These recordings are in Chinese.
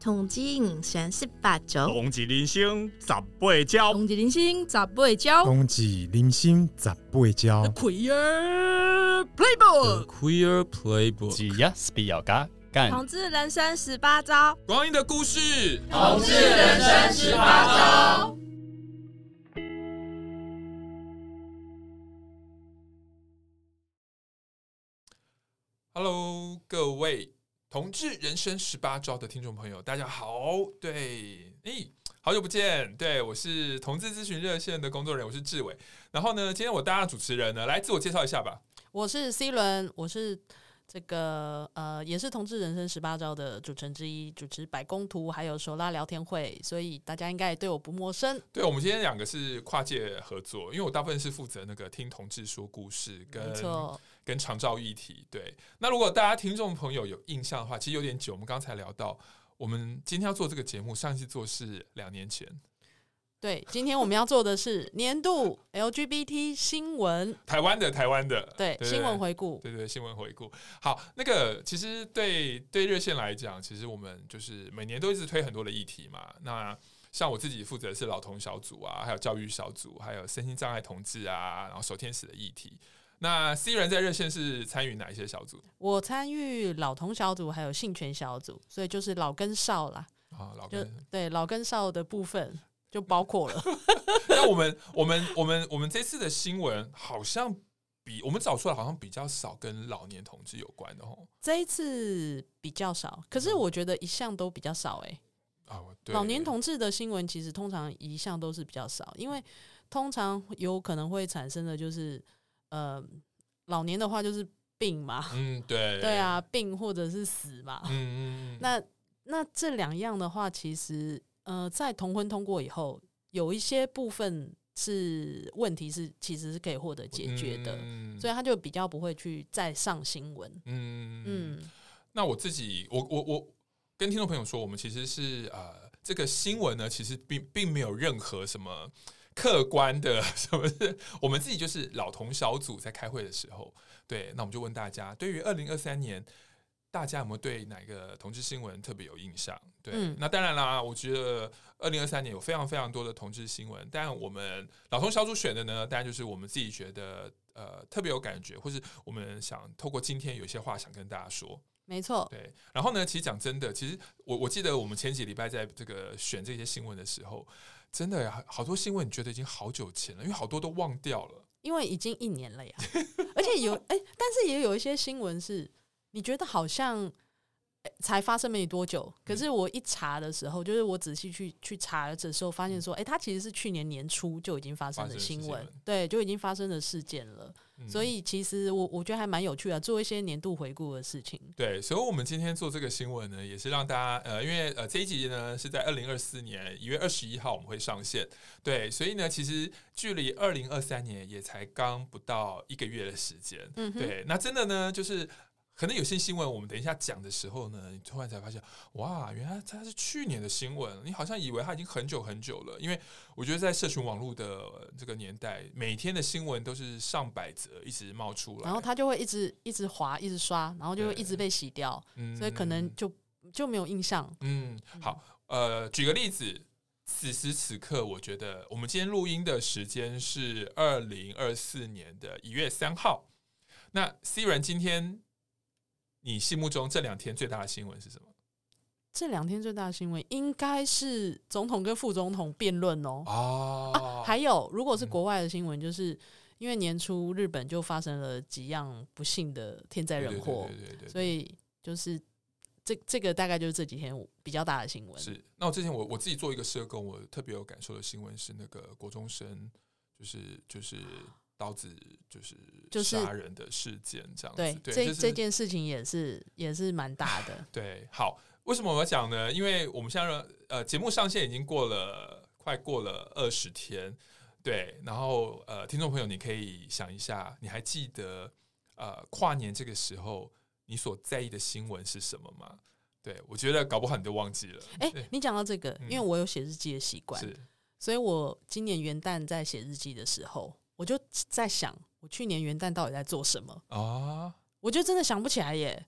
同志人生十八招，同志人生十八招，同志人生十八招，同志人生十八招。Queer Playbook，Queer Playbook，只要是比较嘎干。同志人生十八招，光阴的故事，同志人生十八招。Hello，各位。同志人生十八招的听众朋友，大家好，对，诶，好久不见，对，我是同志咨询热线的工作人员，我是志伟。然后呢，今天我搭档主持人呢，来自我介绍一下吧。我是 C 轮，我是这个呃，也是同志人生十八招的主持人之一，主持百工图还有手拉聊天会，所以大家应该也对我不陌生。对，我们今天两个是跨界合作，因为我大部分是负责那个听同志说故事，跟没错。跟长照议题，对。那如果大家听众朋友有印象的话，其实有点久。我们刚才聊到，我们今天要做这个节目，上一次做是两年前。对，今天我们要做的是年度 LGBT 新闻，台湾的台湾的，对，新闻回顾，对对，新闻回顾。好，那个其实对对热线来讲，其实我们就是每年都一直推很多的议题嘛。那像我自己负责的是老同小组啊，还有教育小组，还有身心障碍同志啊，然后守天使的议题。那 C 人在热线是参与哪一些小组？我参与老同小组，还有性权小组，所以就是老跟少啦。啊，老跟对老跟少的部分就包括了。那我们我们我们我们这次的新闻好像比我们找出来好像比较少跟老年同志有关的哦。这一次比较少，可是我觉得一向都比较少哎、欸。哦，对。老年同志的新闻其实通常一向都是比较少，因为通常有可能会产生的就是。呃，老年的话就是病嘛，嗯，对，对啊，病或者是死嘛，嗯嗯，那那这两样的话，其实呃，在同婚通过以后，有一些部分是问题是其实是可以获得解决的，嗯，所以他就比较不会去再上新闻，嗯嗯。那我自己，我我我跟听众朋友说，我们其实是呃，这个新闻呢，其实并并没有任何什么。客观的 什么是？我们自己就是老同小组在开会的时候，对，那我们就问大家，对于二零二三年，大家有没有对哪个同志新闻特别有印象？对，嗯、那当然啦，我觉得二零二三年有非常非常多的同志新闻，但我们老同小组选的呢，当然就是我们自己觉得呃特别有感觉，或是我们想透过今天有些话想跟大家说。没错，对。然后呢，其实讲真的，其实我我记得我们前几礼拜在这个选这些新闻的时候。真的呀，好多新闻你觉得已经好久前了，因为好多都忘掉了，因为已经一年了呀。而且有 哎、欸，但是也有一些新闻是你觉得好像才发生没多久，可是我一查的时候，就是我仔细去去查的时候，发现说，哎、欸，它其实是去年年初就已经发生的新闻，对，就已经发生的事件了。所以其实我我觉得还蛮有趣的，做一些年度回顾的事情。对，所以我们今天做这个新闻呢，也是让大家呃，因为呃这一集呢是在二零二四年一月二十一号我们会上线。对，所以呢，其实距离二零二三年也才刚不到一个月的时间。嗯，对，那真的呢就是。可能有些新闻，我们等一下讲的时候呢，你突然才发现，哇，原来它是去年的新闻。你好像以为它已经很久很久了，因为我觉得在社群网络的这个年代，每天的新闻都是上百则一直冒出来，然后它就会一直一直滑，一直刷，然后就会一直被洗掉，所以可能就就没有印象。嗯，好，呃，举个例子，此时此刻，我觉得我们今天录音的时间是二零二四年的一月三号。那 C 人今天。你心目中这两天最大的新闻是什么？这两天最大的新闻应该是总统跟副总统辩论哦。哦、啊，还有，如果是国外的新闻，就是因为年初日本就发生了几样不幸的天灾人祸，所以就是这这个大概就是这几天比较大的新闻。是，那我之前我我自己做一个社工，我特别有感受的新闻是那个国中生，就是就是。刀子就是杀人的事件，这样子。对，对，这、就是、这件事情也是也是蛮大的。对，好，为什么我要讲呢？因为我们现在呃节目上线已经过了快过了二十天，对，然后呃听众朋友你可以想一下，你还记得呃跨年这个时候你所在意的新闻是什么吗？对，我觉得搞不好你都忘记了。哎、欸，你讲到这个，因为我有写日记的习惯，是，所以我今年元旦在写日记的时候。我就在想，我去年元旦到底在做什么啊？我就真的想不起来耶。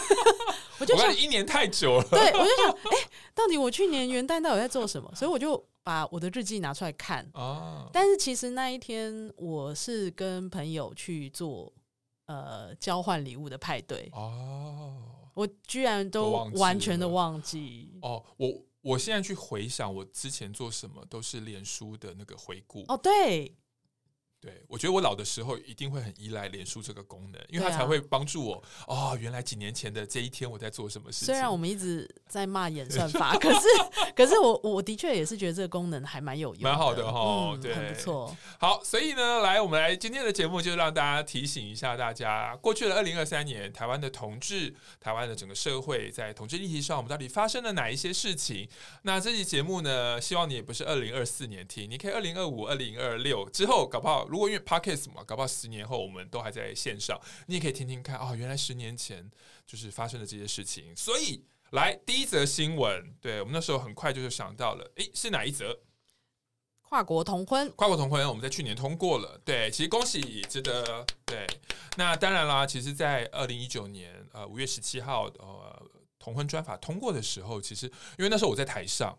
我就想一年太久了，对，我就想，哎、欸，到底我去年元旦到底在做什么？所以我就把我的日记拿出来看。啊，但是其实那一天我是跟朋友去做呃交换礼物的派对哦，我居然都完全的忘记哦。我我现在去回想我之前做什么，都是脸书的那个回顾。哦，对。对，我觉得我老的时候一定会很依赖脸书这个功能，因为它才会帮助我。哦，原来几年前的这一天我在做什么事情。虽然我们一直在骂演算法，可是可是我我的确也是觉得这个功能还蛮有用，蛮好的哈、哦嗯，对，很不错。好，所以呢，来我们来今天的节目，就让大家提醒一下大家，过去的二零二三年，台湾的同志，台湾的整个社会在同志议题上，我们到底发生了哪一些事情？那这期节目呢，希望你也不是二零二四年听，你可以二零二五、二零二六之后，搞不好。如果因为 Podcast 嘛，搞不好十年后我们都还在线上，你也可以听听看哦，原来十年前就是发生的这些事情。所以来第一则新闻，对我们那时候很快就是想到了，诶，是哪一则？跨国同婚，跨国同婚，我们在去年通过了，对，其实恭喜，值得。对，那当然啦，其实，在二零一九年呃五月十七号呃同婚专法通过的时候，其实因为那时候我在台上，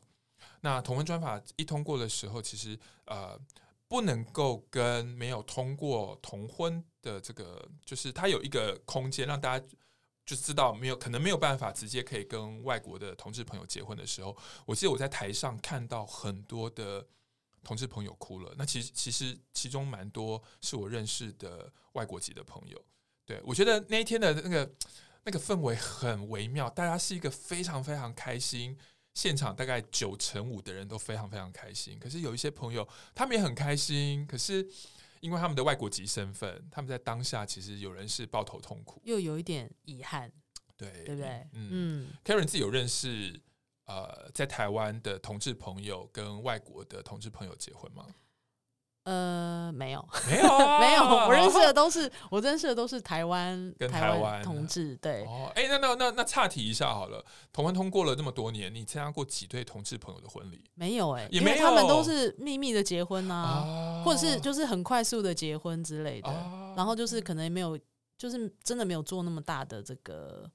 那同婚专法一通过的时候，其实呃。不能够跟没有通过同婚的这个，就是它有一个空间，让大家就知道没有可能没有办法直接可以跟外国的同志朋友结婚的时候，我记得我在台上看到很多的同志朋友哭了。那其实其实其中蛮多是我认识的外国籍的朋友。对，我觉得那一天的那个那个氛围很微妙，大家是一个非常非常开心。现场大概九成五的人都非常非常开心，可是有一些朋友他们也很开心，可是因为他们的外国籍身份，他们在当下其实有人是抱头痛哭，又有一点遗憾，对对不对？嗯嗯，Karen 自己有认识呃在台湾的同志朋友跟外国的同志朋友结婚吗？呃，没有，没有、啊，没有。我认识的都是，我认识的都是台湾跟台湾同志。对，哦，哎、欸，那那那那岔题一下好了。同婚通过了这么多年，你参加过几对同志朋友的婚礼？没有、欸，哎，也没有，他们都是秘密的结婚啊，啊或者是就是很快速的结婚之类的。啊、然后就是可能没有，就是真的没有做那么大的这个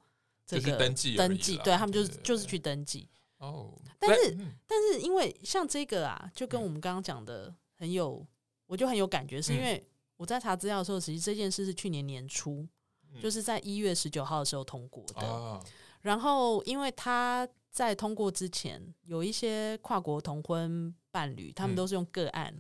这个、登记登记。对他们就是就是去登记。哦，但是、嗯、但是因为像这个啊，就跟我们刚刚讲的很有。我就很有感觉，是因为我在查资料的时候，其实这件事是去年年初，嗯、就是在一月十九号的时候通过的。啊、然后，因为他在通过之前，有一些跨国同婚伴侣，他们都是用个案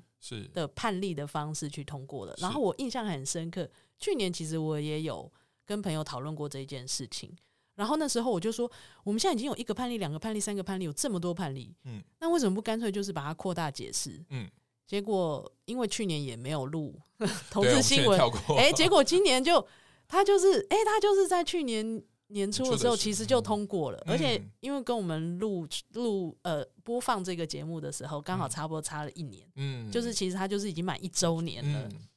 的判例的方式去通过的。然后我印象很深刻，去年其实我也有跟朋友讨论过这件事情。然后那时候我就说，我们现在已经有一个判例、两个判例、三个判例，有这么多判例，嗯，那为什么不干脆就是把它扩大解释？嗯。结果因为去年也没有录 投资新闻，哎、欸，结果今年就他就是哎、欸，他就是在去年年初的时候其实就通过了，嗯、而且因为跟我们录录呃播放这个节目的时候刚好差不多差了一年，嗯，就是其实他就是已经满一周年了，嗯、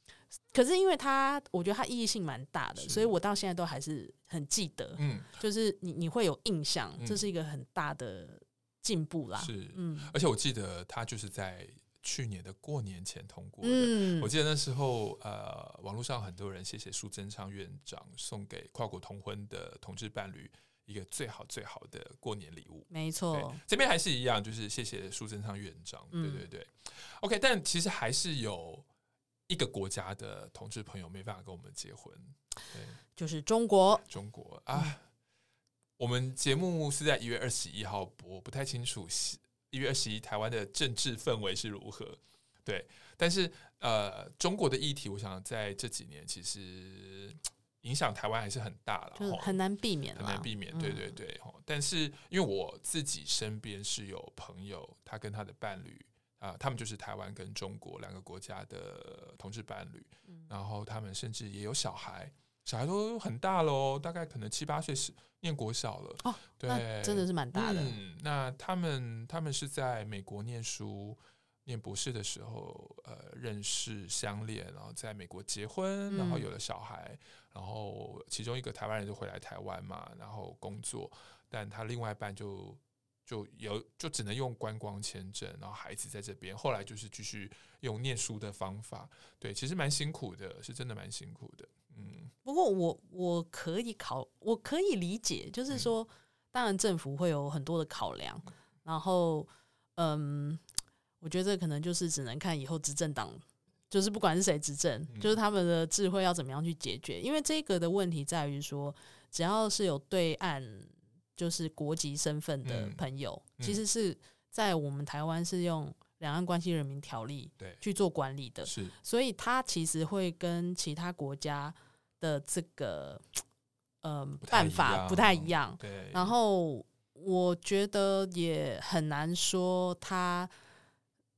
可是因为他我觉得他意义性蛮大的，所以我到现在都还是很记得，嗯，就是你你会有印象，这是一个很大的进步啦，是，嗯，而且我记得他就是在。去年的过年前通过的，嗯、我记得那时候，呃，网络上很多人谢谢苏贞昌院长送给跨国同婚的同志伴侣一个最好最好的过年礼物。没错，这边还是一样，就是谢谢苏贞昌院长。对对对、嗯、，OK，但其实还是有一个国家的同志朋友没办法跟我们结婚，对，就是中国。中国啊，嗯、我们节目是在一月二十一号播，不太清楚。一月二十一，台湾的政治氛围是如何？对，但是呃，中国的议题，我想在这几年其实影响台湾还是很大了，就很难避免，很难避免。对对对，嗯、但是因为我自己身边是有朋友，他跟他的伴侣啊、呃，他们就是台湾跟中国两个国家的同志伴侣，嗯、然后他们甚至也有小孩。小孩都很大喽，大概可能七八岁是念国小了哦，对，真的是蛮大的。嗯，那他们他们是在美国念书，念博士的时候，呃，认识相恋，然后在美国结婚，然后有了小孩，嗯、然后其中一个台湾人就回来台湾嘛，然后工作，但他另外一半就就有就只能用观光签证，然后孩子在这边，后来就是继续用念书的方法，对，其实蛮辛苦的，是真的蛮辛苦的。嗯，不过我我可以考，我可以理解，就是说，当然政府会有很多的考量，然后嗯，我觉得可能就是只能看以后执政党。就是不管是谁执政，就是他们的智慧要怎么样去解决？因为这个的问题在于说，只要是有对岸就是国籍身份的朋友，其实是在我们台湾是用《两岸关系人民条例》去做管理的，是，所以他其实会跟其他国家的这个呃办法不太一样。对，然后我觉得也很难说他。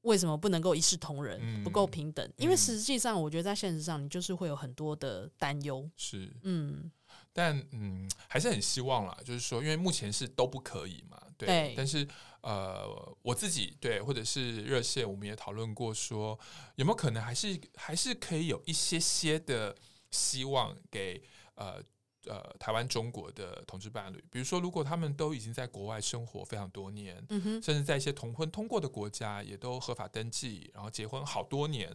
为什么不能够一视同仁，嗯、不够平等？因为实际上，我觉得在现实上，你就是会有很多的担忧。是，嗯，但嗯，还是很希望啦，就是说，因为目前是都不可以嘛，对。对但是呃，我自己对，或者是热线，我们也讨论过说，说有没有可能还是还是可以有一些些的希望给呃。呃，台湾、中国的同志伴侣，比如说，如果他们都已经在国外生活非常多年，嗯哼，甚至在一些同婚通过的国家也都合法登记，然后结婚好多年，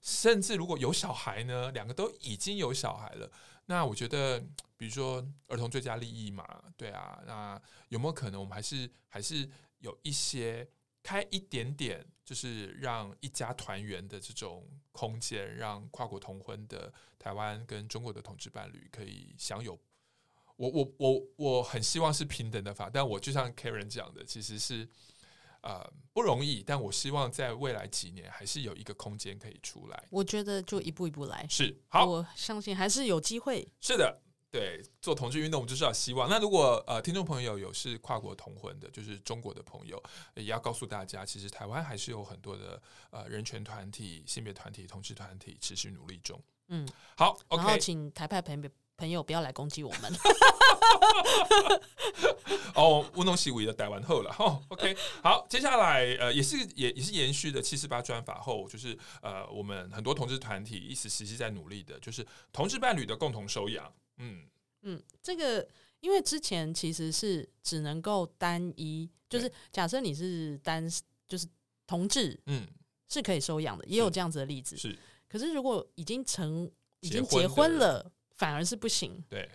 甚至如果有小孩呢，两个都已经有小孩了，那我觉得，比如说儿童最佳利益嘛，对啊，那有没有可能我们还是还是有一些开一点点，就是让一家团圆的这种空间，让跨国同婚的台湾跟中国的同志伴侣可以享有。我我我我很希望是平等的法，但我就像 Karen 讲的，其实是呃不容易。但我希望在未来几年还是有一个空间可以出来。我觉得就一步一步来，是好，我相信还是有机会。是的。对，做同志运动，我们就是要希望。那如果呃，听众朋友有是跨国同婚的，就是中国的朋友，也要告诉大家，其实台湾还是有很多的呃人权团体、性别团体、同志团体持续努力中。嗯，好，OK，然后请台派朋友朋友不要来攻击我们。哦，乌龙西维的台湾后了哈，OK，好，接下来呃也是也也是延续的七四八专法后，就是呃我们很多同志团体一直实际在努力的，就是同志伴侣的共同收养。嗯嗯，这个因为之前其实是只能够单一，就是假设你是单就是同志，嗯，是可以收养的，也有这样子的例子。是，可是如果已经成已经结婚了，反而是不行。对，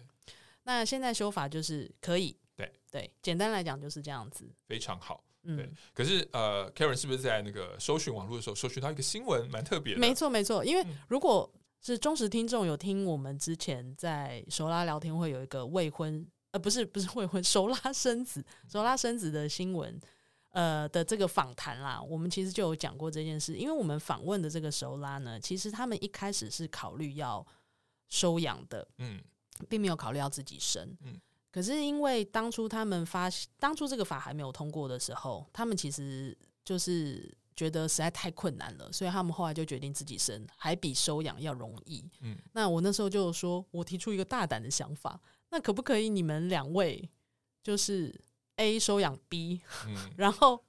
那现在修法就是可以。对对，简单来讲就是这样子。非常好。嗯，对。可是呃，Karen 是不是在那个搜寻网络的时候搜寻到一个新闻，蛮特别的？没错没错，因为如果。是忠实听众有听我们之前在熟拉聊天会有一个未婚呃不是不是未婚熟拉生子熟拉生子的新闻呃的这个访谈啦，我们其实就有讲过这件事，因为我们访问的这个熟拉呢，其实他们一开始是考虑要收养的，嗯，并没有考虑要自己生，嗯，可是因为当初他们发当初这个法还没有通过的时候，他们其实就是。觉得实在太困难了，所以他们后来就决定自己生，还比收养要容易。嗯，那我那时候就说，我提出一个大胆的想法，那可不可以你们两位就是 A 收养 B，嗯，然后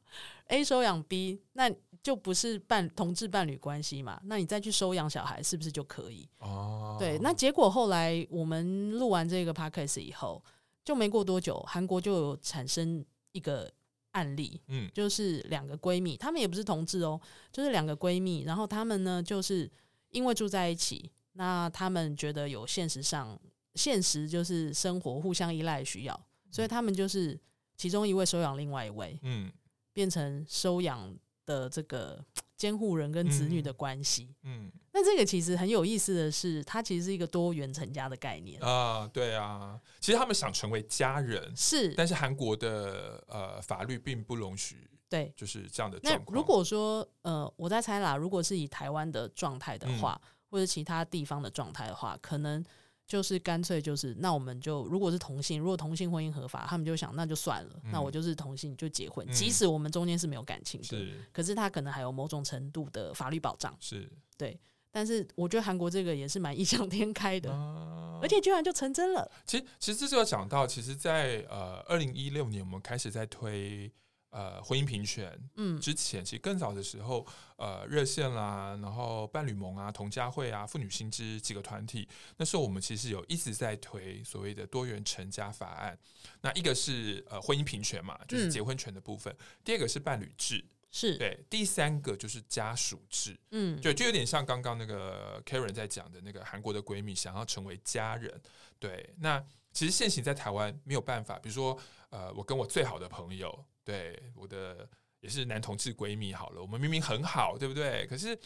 A 收养 B，那就不是伴同志伴侣关系嘛？那你再去收养小孩，是不是就可以？哦，对。那结果后来我们录完这个 podcast 以后，就没过多久，韩国就有产生一个。案例，嗯，就是两个闺蜜，她们也不是同志哦，就是两个闺蜜，然后她们呢，就是因为住在一起，那她们觉得有现实上现实就是生活互相依赖需要，所以她们就是其中一位收养另外一位，嗯，变成收养的这个。监护人跟子女的关系，嗯，那、嗯、这个其实很有意思的是，它其实是一个多元成家的概念啊，对啊，其实他们想成为家人是，但是韩国的呃法律并不容许，对，就是这样的状况。那如果说呃，我在猜啦，如果是以台湾的状态的话，嗯、或者其他地方的状态的话，可能。就是干脆就是，那我们就如果是同性，如果同性婚姻合法，他们就想那就算了，嗯、那我就是同性就结婚，嗯、即使我们中间是没有感情的，是可是他可能还有某种程度的法律保障，是对。但是我觉得韩国这个也是蛮异想天开的，啊、而且居然就成真了。其实其实这就要讲到，其实在，在呃二零一六年我们开始在推。呃，婚姻平权，嗯，之前其实更早的时候，呃，热线啦，然后伴侣盟啊、同家会啊、妇女新知几个团体，那时候我们其实有一直在推所谓的多元成家法案。那一个是呃婚姻平权嘛，就是结婚权的部分；嗯、第二个是伴侣制，是对，第三个就是家属制，嗯，对，就有点像刚刚那个 Karen 在讲的那个韩国的闺蜜想要成为家人。对，那其实现行在台湾没有办法，比如说呃，我跟我最好的朋友，对，我的也是男同志闺蜜，好了，我们明明很好，对不对？可是。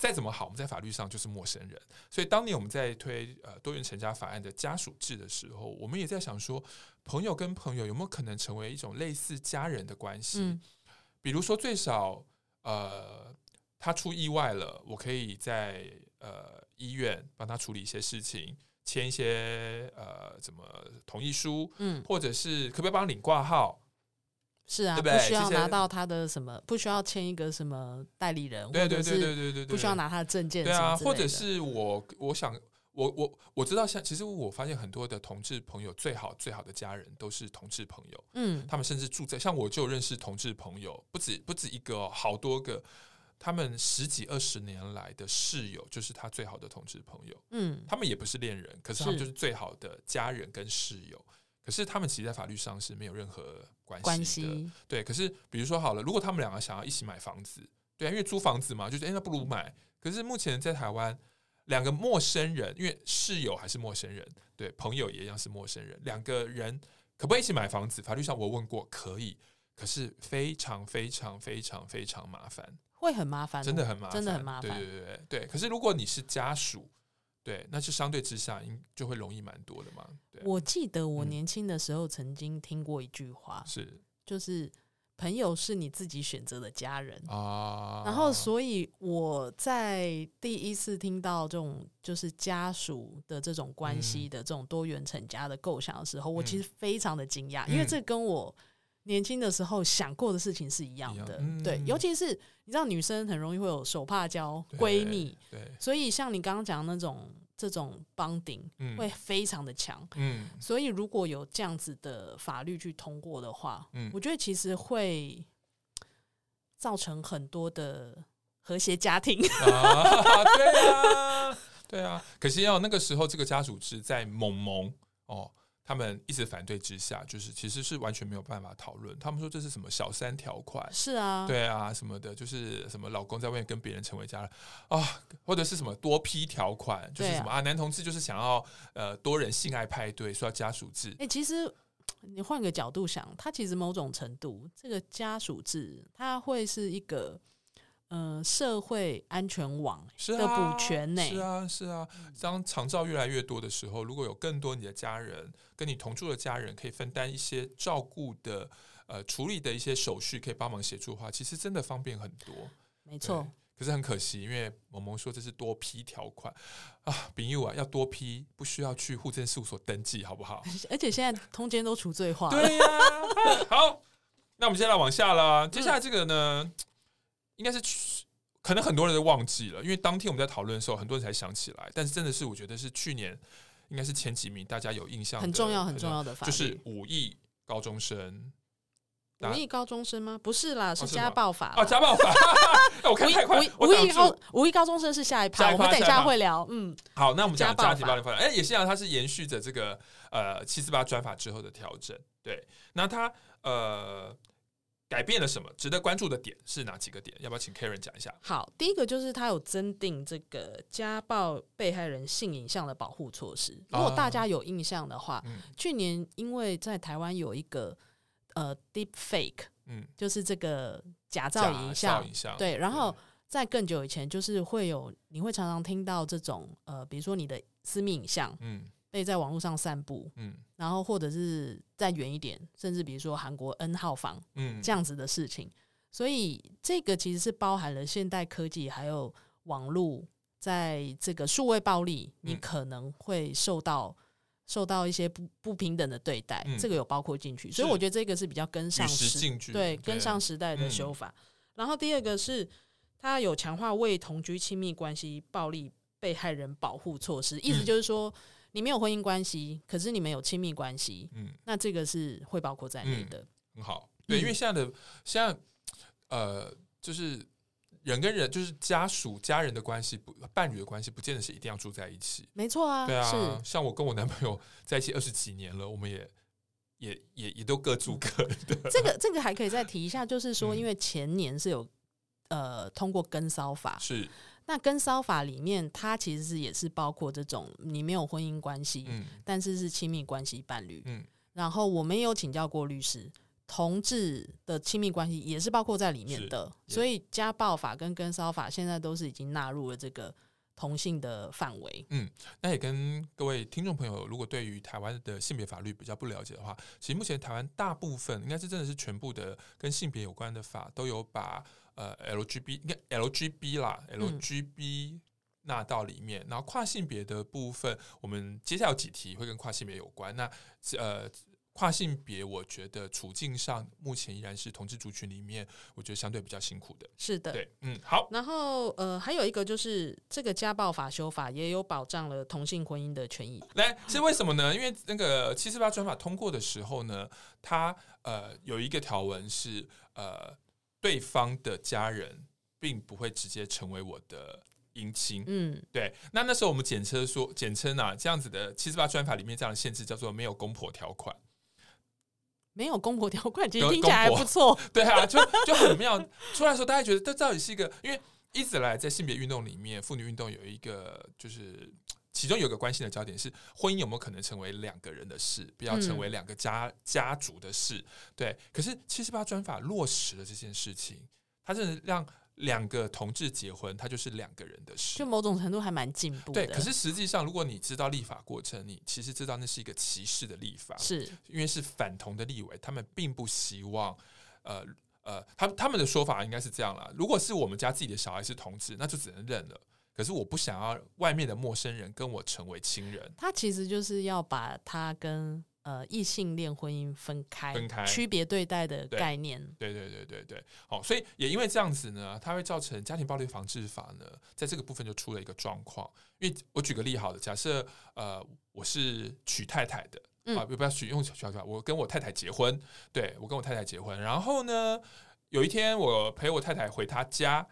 再怎么好，我们在法律上就是陌生人。所以当年我们在推呃多元成家法案的家属制的时候，我们也在想说，朋友跟朋友有没有可能成为一种类似家人的关系？嗯、比如说最少呃，他出意外了，我可以在呃医院帮他处理一些事情，签一些呃怎么同意书，嗯，或者是可不可以帮他领挂号？是啊，不需要拿到他的什么，不需要签一个什么代理人，对对对对对对，不需要拿他的证件，对啊，或者是我我想我我我知道，像其实我发现很多的同志朋友，最好最好的家人都是同志朋友，嗯，他们甚至住在像我就认识同志朋友，不止不止一个哦，好多个，他们十几二十年来的室友就是他最好的同志朋友，嗯，他们也不是恋人，可是他们就是最好的家人跟室友。可是他们其实，在法律上是没有任何关系的。对，可是比如说好了，如果他们两个想要一起买房子，对啊，因为租房子嘛，就是哎，那不如买。可是目前在台湾，两个陌生人，因为室友还是陌生人，对，朋友也一样是陌生人，两个人可不可以一起买房子？法律上我问过，可以，可是非常非常非常非常麻烦，会很麻烦，真的很麻烦，真的很麻烦。对对对对对。可是如果你是家属。对，那就相对之下，应就会容易蛮多的嘛。对，我记得我年轻的时候曾经听过一句话，是、嗯、就是朋友是你自己选择的家人啊。然后，所以我在第一次听到这种就是家属的这种关系的这种多元成家的构想的时候，嗯、我其实非常的惊讶，嗯、因为这跟我年轻的时候想过的事情是一样的。嗯、对，尤其是你知道，女生很容易会有手帕交闺蜜，对，所以像你刚刚讲的那种。这种 bonding 会非常的强，嗯，所以如果有这样子的法律去通过的话，嗯，我觉得其实会造成很多的和谐家庭 啊，对啊，对啊，可是要那个时候这个家属是在萌萌哦。他们一直反对之下，就是其实是完全没有办法讨论。他们说这是什么小三条款？是啊，对啊，什么的，就是什么老公在外面跟别人成为家人啊，或者是什么多批条款，就是什么啊，啊，男同志就是想要呃多人性爱派对，说要家属制。哎、欸，其实你换个角度想，他其实某种程度，这个家属制，它会是一个。嗯、呃，社会安全网的补全呢？是啊，是啊。当长照越来越多的时候，如果有更多你的家人跟你同住的家人可以分担一些照顾的呃处理的一些手续，可以帮忙协助的话，其实真的方便很多。没错。可是很可惜，因为萌萌说这是多批条款啊，丙友啊，要多批不需要去户政事务所登记，好不好？而且现在通奸都除罪化。对呀、啊。好，那我们现在往下啦。接下来这个呢？嗯应该是可能很多人都忘记了，因为当天我们在讨论的时候，很多人才想起来。但是真的是，我觉得是去年应该是前几名，大家有印象，很重要很重要的法律，就是五亿高中生。五亿高中生吗？不是啦，是家暴法哦，家暴法。我看太快，五亿高五亿高中生是下一趴，我们等一下会聊。嗯，好，那我们讲家庭暴力法。哎，也是啊，它是延续着这个呃七四八专法之后的调整。对，那它呃。改变了什么？值得关注的点是哪几个点？要不要请 Karen 讲一下？好，第一个就是他有增订这个家暴被害人性影像的保护措施。如果大家有印象的话，啊嗯、去年因为在台湾有一个呃 Deep Fake，嗯，就是这个假造影像，影像对。然后在更久以前，就是会有你会常常听到这种呃，比如说你的私密影像，嗯。被在网络上散布，嗯，然后或者是再远一点，甚至比如说韩国 N 号房，嗯，这样子的事情，所以这个其实是包含了现代科技还有网络，在这个数位暴力，你可能会受到受到一些不不平等的对待，这个有包括进去，所以我觉得这个是比较跟上时，对，跟上时代的修法。然后第二个是，它有强化为同居亲密关系暴力被害人保护措施，意思就是说。你没有婚姻关系，可是你们有亲密关系，嗯，那这个是会包括在内的。嗯，很好，对，因为现在的现在呃，就是人跟人，就是家属、家人的关系，不伴侣的关系，不见得是一定要住在一起。没错啊，对啊，像我跟我男朋友 在一起二十几年了，我们也也也也都各住各的。这个这个还可以再提一下，就是说，因为前年是有呃通过跟骚法，是那跟骚法里面，它其实是也是包括这种你没有婚姻关系，嗯但是是亲密关系伴侣，嗯然后我们也有请教过律师。同志的亲密关系也是包括在里面的，所以家暴法跟跟骚法现在都是已经纳入了这个同性的范围。嗯，那也跟各位听众朋友，如果对于台湾的性别法律比较不了解的话，其实目前台湾大部分应该是真的是全部的跟性别有关的法都有把呃 LGB 应该 LGB 啦 LGB 纳到里面，嗯、然后跨性别的部分，我们接下来有几题会跟跨性别有关。那呃。跨性别，我觉得处境上目前依然是同志族群里面，我觉得相对比较辛苦的。是的，对，嗯，好。然后呃，还有一个就是这个家暴法修法也有保障了同性婚姻的权益。来，是为什么呢？因为那个七四八专法通过的时候呢，它呃有一个条文是呃对方的家人并不会直接成为我的姻亲。嗯，对。那那时候我们简称说，简称啊这样子的七十八专法里面这样的限制叫做没有公婆条款。没有公婆条款，其实听起来还不错。对啊，就就很妙。出来的时候，大家觉得这到底是一个，因为一直来在性别运动里面，妇女运动有一个，就是其中有一个关心的焦点是婚姻有没有可能成为两个人的事，不要成为两个家、嗯、家族的事。对，可是七十八专法落实了这件事情，它真的让。两个同志结婚，它就是两个人的事，就某种程度还蛮进步的。对，可是实际上，如果你知道立法过程，你其实知道那是一个歧视的立法，是因为是反同的立委，他们并不希望，呃呃，他他们的说法应该是这样啦。如果是我们家自己的小孩是同志，那就只能认了。可是我不想要外面的陌生人跟我成为亲人。他其实就是要把他跟。呃，异性恋婚姻分开，分开区别对待的概念。对对对对对，好，所以也因为这样子呢，它会造成家庭暴力防治法呢，在这个部分就出了一个状况。因为我举个例好了，假设呃，我是娶太太的，嗯、啊，不不要娶用娶太太，我跟我太太结婚，对，我跟我太太结婚，然后呢，有一天我陪我太太回她家，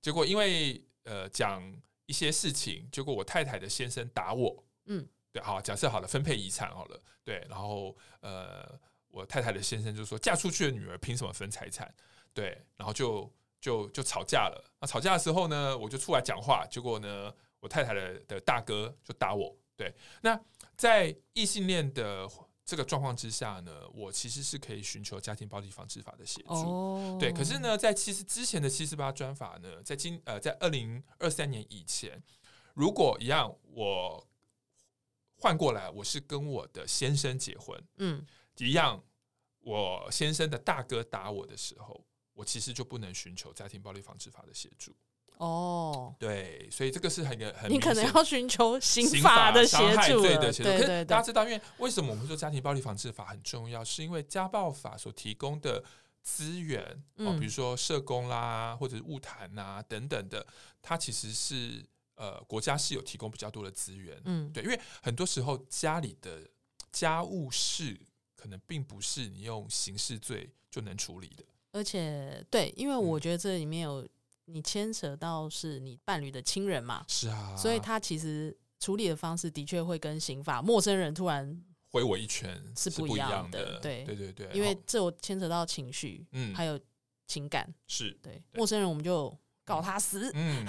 结果因为呃讲一些事情，结果我太太的先生打我，嗯。对，好，假设好了，分配遗产好了，对，然后呃，我太太的先生就说，嫁出去的女儿凭什么分财产？对，然后就就就吵架了。那吵架的时候呢，我就出来讲话，结果呢，我太太的的大哥就打我。对，那在异性恋的这个状况之下呢，我其实是可以寻求家庭暴力防治法的协助。哦，对，可是呢，在其实之前的七四八专法呢，在今呃，在二零二三年以前，如果一样我。换过来，我是跟我的先生结婚，嗯，一样。我先生的大哥打我的时候，我其实就不能寻求家庭暴力防治法的协助。哦，对，所以这个是很很，你可能要寻求刑法的协助，对的协助。对对对，大家知道，因为为什么我们说家庭暴力防治法很重要？是因为家暴法所提供的资源，哦，比如说社工啦，或者是物谈啊等等的，它其实是。呃，国家是有提供比较多的资源，嗯，对，因为很多时候家里的家务事可能并不是你用刑事罪就能处理的，而且对，因为我觉得这里面有你牵扯到是你伴侣的亲人嘛，是啊，所以他其实处理的方式的确会跟刑法陌生人突然挥我一拳是不一样的，对对对对，因为这我牵扯到情绪，嗯，还有情感，是对陌生人我们就告他死，嗯。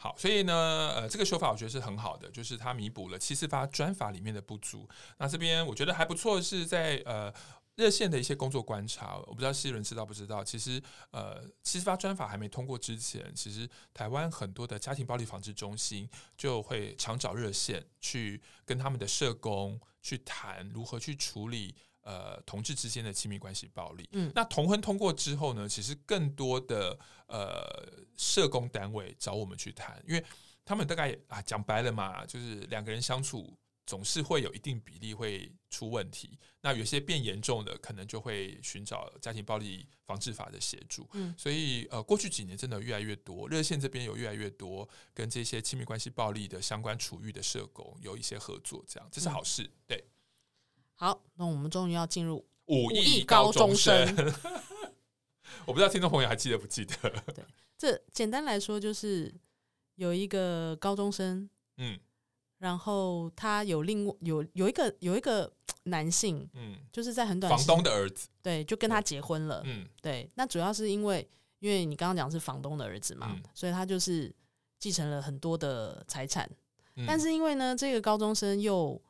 好，所以呢，呃，这个修法我觉得是很好的，就是它弥补了七四八专法里面的不足。那这边我觉得还不错，是在呃热线的一些工作观察，我不知道西伦知道不知道，其实呃七十八专法还没通过之前，其实台湾很多的家庭暴力防治中心就会常找热线去跟他们的社工去谈如何去处理。呃，同志之间的亲密关系暴力。嗯，那同婚通过之后呢，其实更多的呃社工单位找我们去谈，因为他们大概啊讲白了嘛，就是两个人相处总是会有一定比例会出问题。那有些变严重的，可能就会寻找家庭暴力防治法的协助。嗯，所以呃，过去几年真的越来越多，热线这边有越来越多跟这些亲密关系暴力的相关处遇的社工有一些合作，这样这是好事。对。好，那我们终于要进入五亿高中生。我不知道听众朋友还记得不记得？对，这简单来说就是有一个高中生，嗯，然后他有另有有一个有一个男性，嗯，就是在很短房东的儿子，对，就跟他结婚了。嗯对，那主要是因为，因为你刚刚讲是房东的儿子嘛，嗯所以他就是继承了很多的财产。嗯但是因为呢，这个高中生又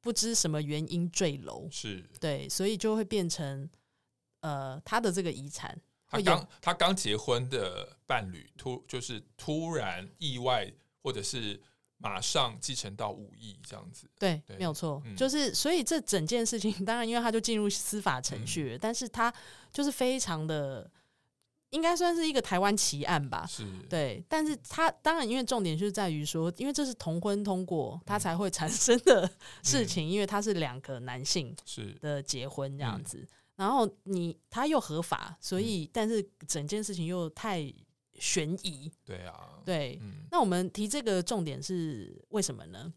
不知什么原因坠楼，是对，所以就会变成呃他的这个遗产他刚他刚结婚的伴侣突就是突然意外，或者是马上继承到五亿这样子。对，对没有错，嗯。就是所以这整件事情，当然因为他就进入司法程序了，嗯但是他就是非常的，应该算是一个台湾奇案吧。是，对，但是他当然因为重点就是在于说，因为这是同婚通过，嗯。他才会产生的事情，因为他是两个男性是。的结婚这样子，嗯然后你他又合法，所以、但是整件事情又太悬疑。对啊，对，嗯。那我们提这个重点是为什么呢？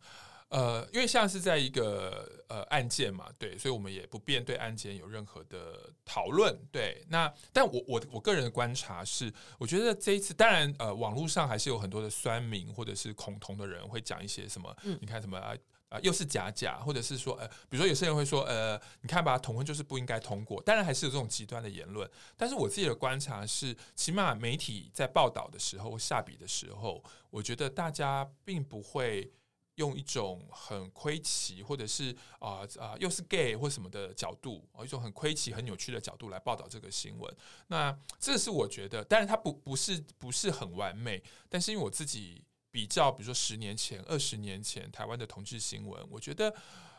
呃，因为像是在一个呃案件嘛，对，所以我们也不便对案件有任何的讨论。对，那但我我我个人的观察是，我觉得这一次，当然呃，网络上还是有很多的酸民或者是恐同的人会讲一些什么，嗯你看什么啊。啊，又是假假，或者是说，呃，比如说有些人会说，呃，你看吧，同婚就是不应该通过。当然还是有这种极端的言论，但是我自己的观察是，起码媒体在报道的时候、下笔的时候，我觉得大家并不会用一种很亏奇，或者是啊啊、又是 gay 或什么的角度，哦，一种很亏奇、很扭曲的角度来报道这个新闻。那这是我觉得，当然它不不是不是很完美，但是因为我自己。比较，比如说十年前、二十年前台湾的同志新闻，我觉得，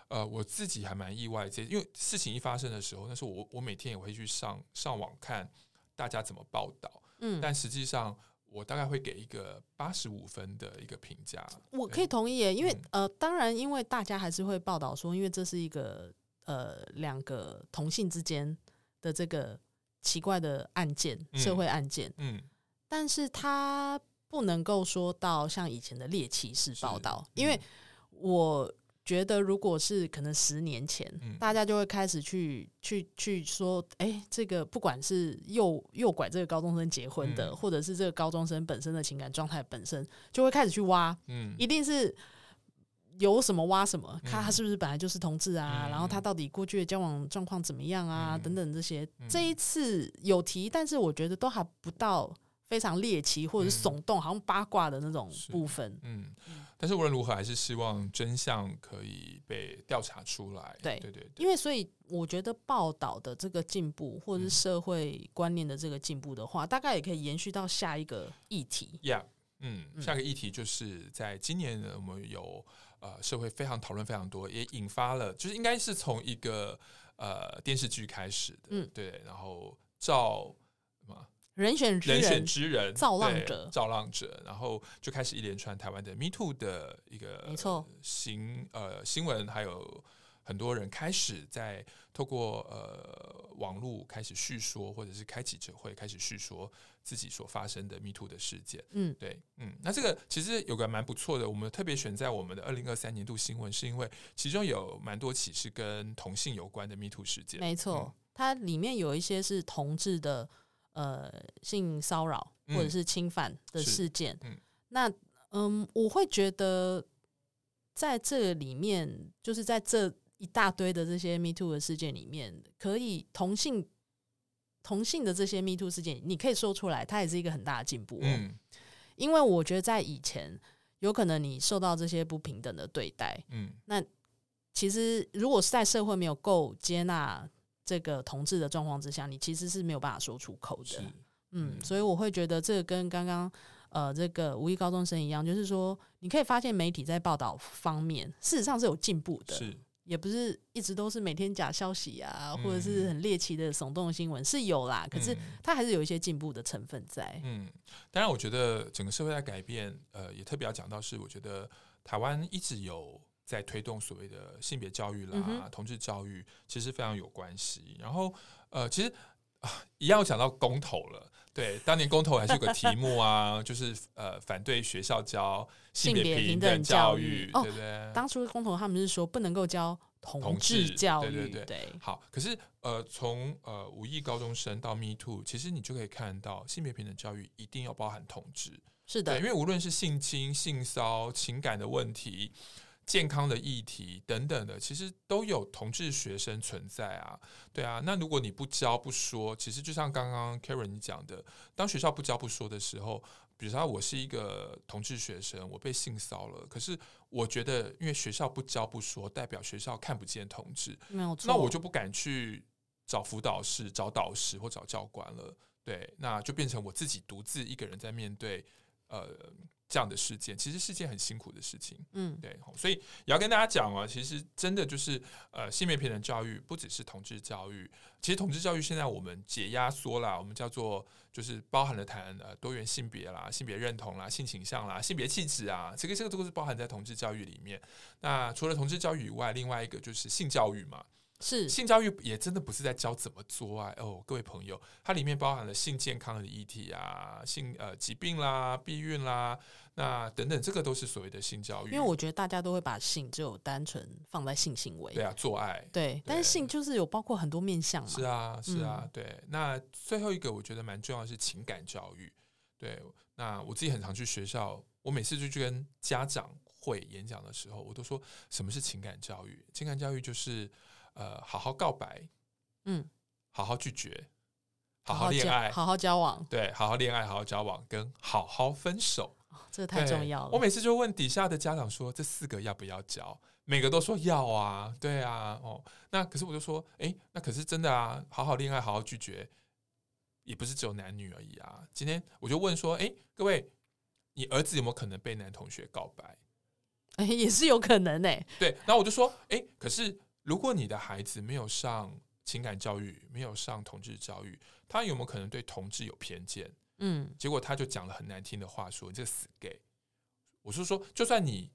呃，我自己还蛮意外。这因为事情一发生的时候，那时候我我每天也会去上上网看大家怎么报道，嗯，但实际上我大概会给一个八十五分的一个评价。我可以同意耶，因为、嗯、呃，当然，因为大家还是会报道说，因为这是一个呃两个同性之间的这个奇怪的案件，嗯、社会案件，嗯，但是他。不能够说到像以前的猎奇式报道，因为我觉得如果是可能十年前，嗯、大家就会开始去去去说，哎、欸，这个不管是诱诱拐这个高中生结婚的，嗯、或者是这个高中生本身的情感状态本身，就会开始去挖，嗯，一定是有什么挖什么，看他是不是本来就是同志啊，嗯、然后他到底过去的交往状况怎么样啊，嗯、等等这些。嗯、这一次有提，但是我觉得都还不到。非常猎奇或者是耸动，嗯、好像八卦的那种部分。嗯，但是无论如何，还是希望真相可以被调查出来。对对对，因为所以我觉得报道的这个进步，或者是社会观念的这个进步的话，嗯、大概也可以延续到下一个议题。Yeah，嗯，下个议题就是在今年呢，我们有呃社会非常讨论非常多，也引发了，就是应该是从一个呃电视剧开始的。嗯，对，然后赵？人选之人，人选之人，造浪者，造浪者，然后就开始一连串台湾的 Me Too 的一个没错新呃新闻，还有很多人开始在透过呃网络开始叙说，或者是开记者会开始叙说自己所发生的 Me Too 的事件。嗯，对，嗯，那这个其实有个蛮不错的，我们特别选在我们的二零二三年度新闻，是因为其中有蛮多起是跟同性有关的 Me Too 事件。没错，嗯、它里面有一些是同志的。呃，性骚扰或者是侵犯的事件，嗯，那嗯，我会觉得在这里面，就是在这一大堆的这些 Me Too 的事件里面，可以同性同性的这些 Me Too 事件，你可以说出来，它也是一个很大的进步，哦。嗯，因为我觉得在以前，有可能你受到这些不平等的对待，嗯，那其实如果是在社会没有够接纳。这个同志的状况之下，你其实是没有办法说出口的。嗯，嗯，所以我会觉得这个跟刚刚呃这个五亿高中生一样，就是说你可以发现媒体在报道方面事实上是有进步的，是也不是一直都是每天假消息啊，或者是很猎奇的耸动的新闻是有啦，可是它还是有一些进步的成分在。嗯，当然，我觉得整个社会在改变，呃，也特别要讲到是，我觉得台湾一直有。在推动所谓的性别教育啦、嗯、同志教育，其实非常有关系。然后，呃，其实啊，一样讲到公投了。对，当年公投还是有个题目啊，就是呃，反对学校教性别平等教育，教育对不对？哦、当初公投他们是说不能够教同志教育，对对对。对好，可是呃，从呃五亿高中生到 Me Too，其实你就可以看到性别平等教育一定要包含同志，是的，因为无论是性侵、性骚、情感的问题。健康的议题等等的，其实都有同志学生存在啊。对啊，那如果你不教不说，其实就像刚刚 Karen 你讲的，当学校不教不说的时候，比如说我是一个同志学生，我被性骚了，可是我觉得因为学校不教不说，代表学校看不见同志，没有错，那我就不敢去找辅导室、找导师或找教官了。对，那就变成我自己独自一个人在面对，呃。这样的事件其实是件很辛苦的事情，嗯，对，所以也要跟大家讲啊，其实真的就是呃，性别平等教育不只是同志教育，其实同志教育现在我们解压缩啦，我们叫做就是包含了谈呃多元性别啦、性别认同啦、性倾向啦、性别气质啊，这个这个都是包含在同志教育里面。那除了同志教育以外，另外一个就是性教育嘛。是性教育也真的不是在教怎么做爱哦，各位朋友，它里面包含了性健康的议题啊，性呃疾病啦、避孕啦，那等等，这个都是所谓的性教育。因为我觉得大家都会把性只有单纯放在性行为，对啊，做爱，对，对但是性就是有包括很多面向嘛。是啊，是啊，嗯、对。那最后一个我觉得蛮重要的是情感教育。对，那我自己很常去学校，我每次就去跟家长会演讲的时候，我都说什么是情感教育？情感教育就是。呃，好好告白，嗯，好好拒绝，好好恋爱，好好交往，对，好好恋爱，好好交往，跟好好分手，哦，这太重要了。我每次就问底下的家长说，这四个要不要教？每个都说要啊，对啊，哦，那可是我就说，哎，那可是真的啊，好好恋爱，好好拒绝，也不是只有男女而已啊。今天我就问说，哎，各位，你儿子有没有可能被男同学告白？哎，也是有可能呢。对，然后我就说，哎，可是。如果你的孩子没有上情感教育，没有上同志教育，他有没有可能对同志有偏见？嗯，结果他就讲了很难听的话，说你这死 gay。我是说，就算你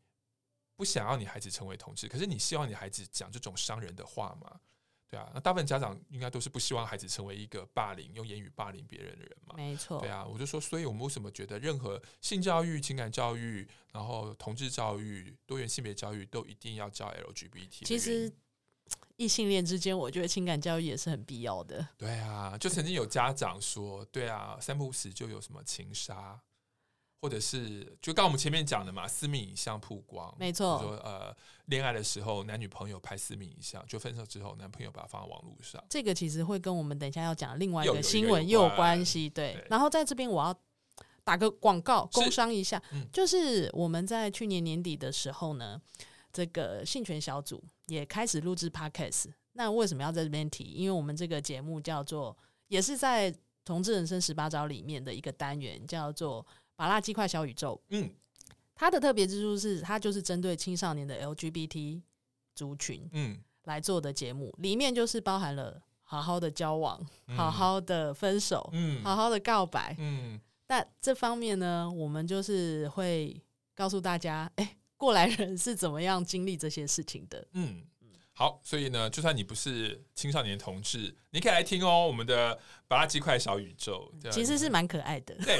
不想要你孩子成为同志，可是你希望你孩子讲这种伤人的话吗？对啊，那大部分家长应该都是不希望孩子成为一个霸凌、用言语霸凌别人的人嘛。没错，对啊，我就说，所以我们为什么觉得任何性教育、情感教育，然后同志教育、多元性别教育都一定要教 LGBT？其实。异性恋之间，我觉得情感教育也是很必要的。对啊，就曾经有家长说，对啊，三不五时就有什么情杀，或者是就刚我们前面讲的嘛，私密影像曝光，没错。说呃，恋爱的时候男女朋友拍私密影像，就分手之后男朋友把它放在网络上，这个其实会跟我们等一下要讲另外一个新闻又有关系。对，对，然后在这边我要打个广告，工商一下，嗯，就是我们在去年年底的时候呢。这个性权小组也开始录制 Podcast。那为什么要在这边提？因为我们这个节目叫做，也是在《同志人生十八招》里面的一个单元，叫做“麻辣鸡块小宇宙”。嗯，它的特别之处是，它就是针对青少年的 LGBT 族群，嗯，来做的节目。里面就是包含了好好的交往、好好的分手、嗯，好好的告白，嗯。但这方面呢，我们就是会告诉大家，哎。过来人是怎么样经历这些事情的？嗯，好，所以呢，就算你不是青少年同志，你可以来听哦。我们的芭乐鸡块小宇宙其实是蛮可爱的。对，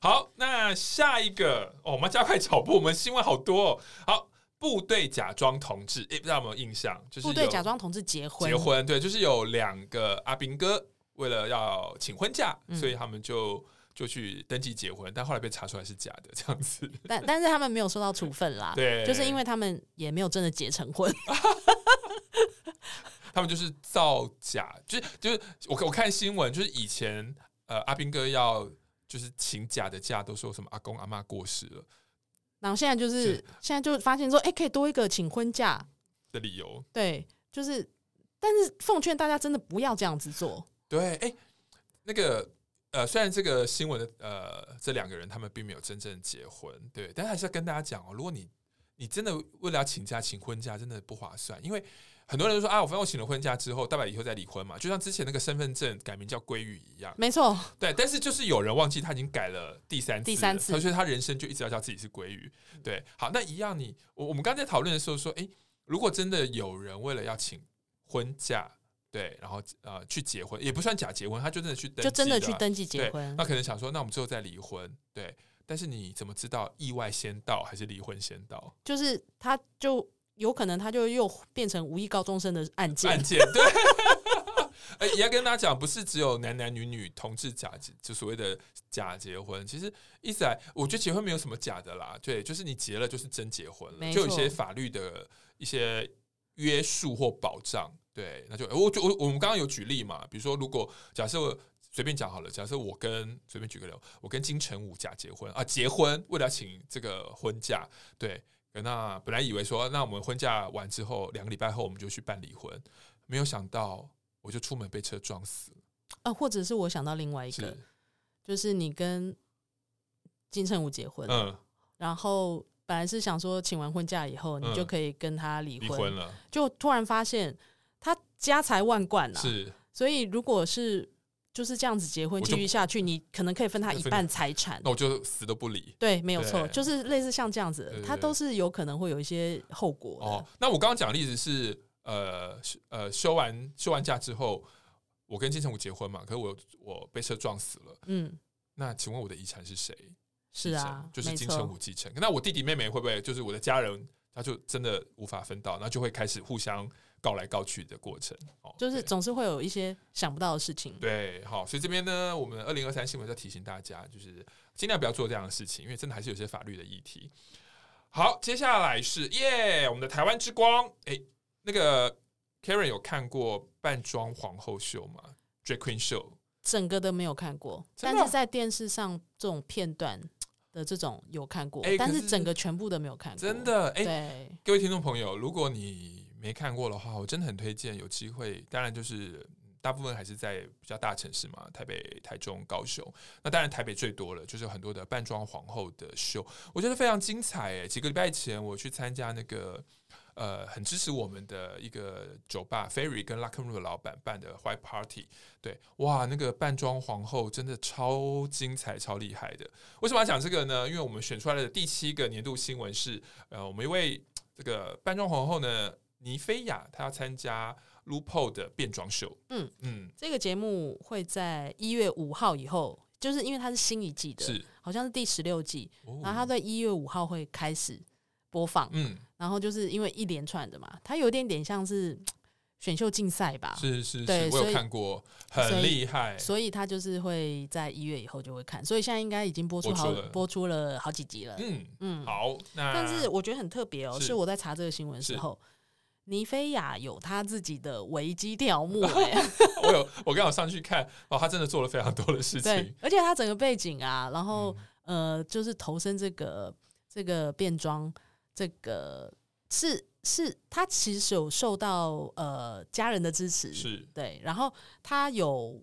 好，那下一个哦，我们加快脚步，我们新闻好多哦。好，部队假装同志，诶，不知道有没有印象？就是部队假装同志结婚，结婚，对，就是有两个阿兵哥为了要请婚假，嗯、所以他们就。就去登记结婚，但后来被查出来是假的，这样子。但但是他们没有受到处分啦，对，就是因为他们也没有真的结成婚，他们就是造假，就是就是我我看新闻，就是以前呃阿兵哥要就是请假的假，都说什么阿公阿妈过世了，然后现在就是，是现在就发现说，哎、欸，可以多一个请婚假的理由，对，就是，但是奉劝大家真的不要这样子做，对，哎、欸，那个。呃，虽然这个新闻的呃，这两个人他们并没有真正结婚，对，但还是要跟大家讲哦，如果你你真的为了要请假请婚假，真的不划算，因为很多人都说啊，我反正我请了婚假之后，大不了以后再离婚嘛，就像之前那个身份证改名叫鲑鱼一样，没错，对，但是就是有人忘记他已经改了第三次，第三次，所以他人生就一直要叫自己是鲑鱼，对，好，那一样你我我们刚才讨论的时候说，诶，如果真的有人为了要请婚假。对，然后呃，去结婚也不算假结婚，他就真的去登记，就真的去登记结婚。那可能想说，那我们之后再离婚，对。但是你怎么知道意外先到还是离婚先到？就是他就有可能他就又变成无意高中生的案件。案件对。哎，也要跟大家讲，不是只有男男女女同志假结，就所谓的假结婚。其实一直来，我觉得结婚没有什么假的啦。对，就是你结了就是真结婚了，就有一些法律的一些约束或保障。对，那就我就我我们刚刚有举例嘛，比如说如果假设随便讲好了，假设我跟随便举个例，我跟金城武假结婚啊，结婚为了要请这个婚假，对，那本来以为说那我们婚假完之后两个礼拜后我们就去办离婚，没有想到我就出门被车撞死啊，或者是我想到另外一个，是。就是你跟金城武结婚，嗯，然后本来是想说请完婚假以后你就可以跟他离婚，婚了，就突然发现。他家财万贯啊，是，所以如果是就是这样子结婚继续下去，你可能可以分他一半财产，那我就死都不离。对，没有错，就是类似像这样子，他都是有可能会有一些后果的。哦，那我刚刚讲的例子是，呃呃，休完休完假之后，我跟金城武结婚嘛，可是我我被车撞死了，嗯，那请问我的遗产是谁？是啊，就是金城武继承。那我弟弟妹妹会不会就是我的家人，他就真的无法分到，那就会开始互相。告来告去的过程，哦，就是总是会有一些想不到的事情。对，好，所以这边呢，我们二零二三新闻要提醒大家，就是尽量不要做这样的事情，因为真的还是有些法律的议题。好，接下来是耶，yeah, 我们的台湾之光，哎、欸，那个 Karen 有看过扮装皇后秀吗？Drag Queen Show，整个都没有看过，但是在电视上这种片段的这种有看过，欸、但是整个全部都没有看过。真的，哎、欸，各位听众朋友，如果你没看过的话，我真的很推荐。有机会，当然就是大部分还是在比较大城市嘛，台北、台中、高雄。那当然台北最多了，就是很多的扮装皇后的秀，我觉得非常精彩。诶，几个礼拜前我去参加那个呃，很支持我们的一个酒吧 farry 跟 Locker Room 的老板办的 White Party。对，哇，那个扮装皇后真的超精彩、超厉害的。为什么要讲这个呢？因为我们选出来的第七个年度新闻是，呃，我们一位这个扮装皇后呢。尼菲亚，她要参加 RuPaul 的变装秀。嗯嗯，嗯这个节目会在一月五号以后，就是因为它是新一季的，是好像是第十六季，哦、然后它在一月五号会开始播放。嗯，然后就是因为一连串的嘛，它有点点像是选秀竞赛吧？是是是，我有看过，很厉害。所以他就是会在一月以后就会看，所以现在应该已经播出好播出，了好几集了。嗯嗯，嗯好，那但是我觉得很特别哦，是，是我在查这个新闻的时候。尼菲亚有他自己的维基条目 我有，我刚好上去看，哦，他真的做了非常多的事情，而且他整个背景啊，然后、嗯、呃，就是投身这个这个变装，这个是是，他其实有受到呃家人的支持，是对，然后他有。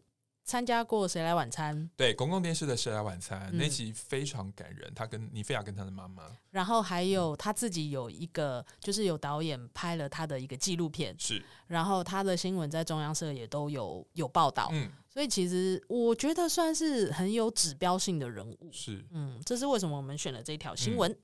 参加过《谁来晚餐》？对，公共电视的《谁来晚餐》嗯、那集非常感人。他跟尼菲亚跟他的妈妈，然后还有他自己有一个，就是有导演拍了他的一个纪录片。是，然后他的新闻在中央社也都有有报道。嗯，所以其实我觉得算是很有指标性的人物。是，嗯，这是为什么我们选了这条新闻。嗯、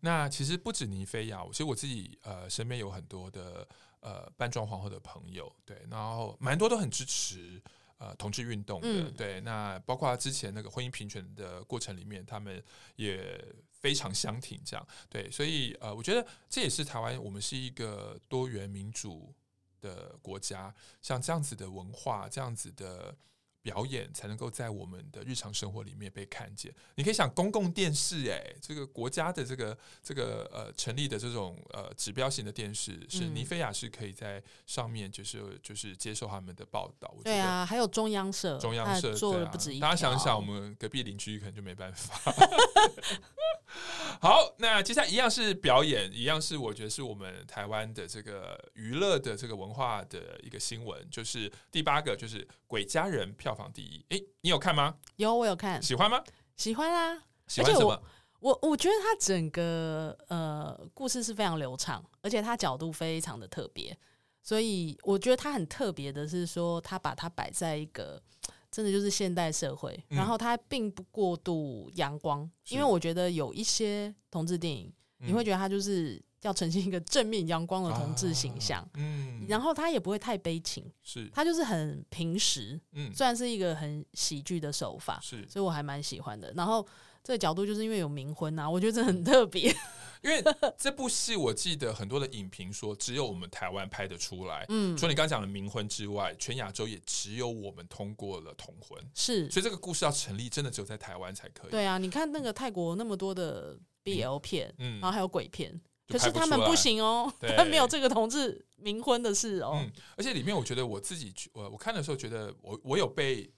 那其实不止尼菲亚，其实我自己呃身边有很多的呃扮装皇后的朋友，对，然后蛮多都很支持。呃，同志运动的、嗯、对，那包括之前那个婚姻平权的过程里面，他们也非常相挺这样，对，所以呃，我觉得这也是台湾，我们是一个多元民主的国家，像这样子的文化，这样子的。表演才能够在我们的日常生活里面被看见。你可以想，公共电视，哎，这个国家的这个这个呃成立的这种呃指标型的电视，是尼菲亚是可以在上面就是就是接受他们的报道。对啊，还有中央社，中央社做了不止一。大家想想，我们隔壁邻居可能就没办法。好，那接下来一样是表演，一样是我觉得是我们台湾的这个娱乐的这个文化的一个新闻，就是第八个就是《鬼家人》票房第一。诶，你有看吗？有，我有看。喜欢吗？喜欢啊！喜欢什么？我我，我觉得它整个呃故事是非常流畅，而且它角度非常的特别，所以我觉得它很特别的是说，它把它摆在一个。真的就是现代社会，然后它并不过度阳光，嗯、因为我觉得有一些同志电影，嗯、你会觉得它就是要呈现一个正面阳光的同志形象，啊、嗯，然后它也不会太悲情，是，它就是很平实，嗯，虽然是一个很喜剧的手法，是，所以我还蛮喜欢的。然后这个角度就是因为有冥婚呐、啊，我觉得这很特别。因为这部戏，我记得很多的影评说，只有我们台湾拍得出来。嗯，除了你刚刚讲的冥婚之外，全亚洲也只有我们通过了同婚。是，所以这个故事要成立，真的只有在台湾才可以。对啊，你看那个泰国那么多的 BL 片，嗯，然后还有鬼片，可是他们不行哦，他没有这个同志冥婚的事哦。嗯，而且里面我觉得我自己，我我看的时候觉得我我有被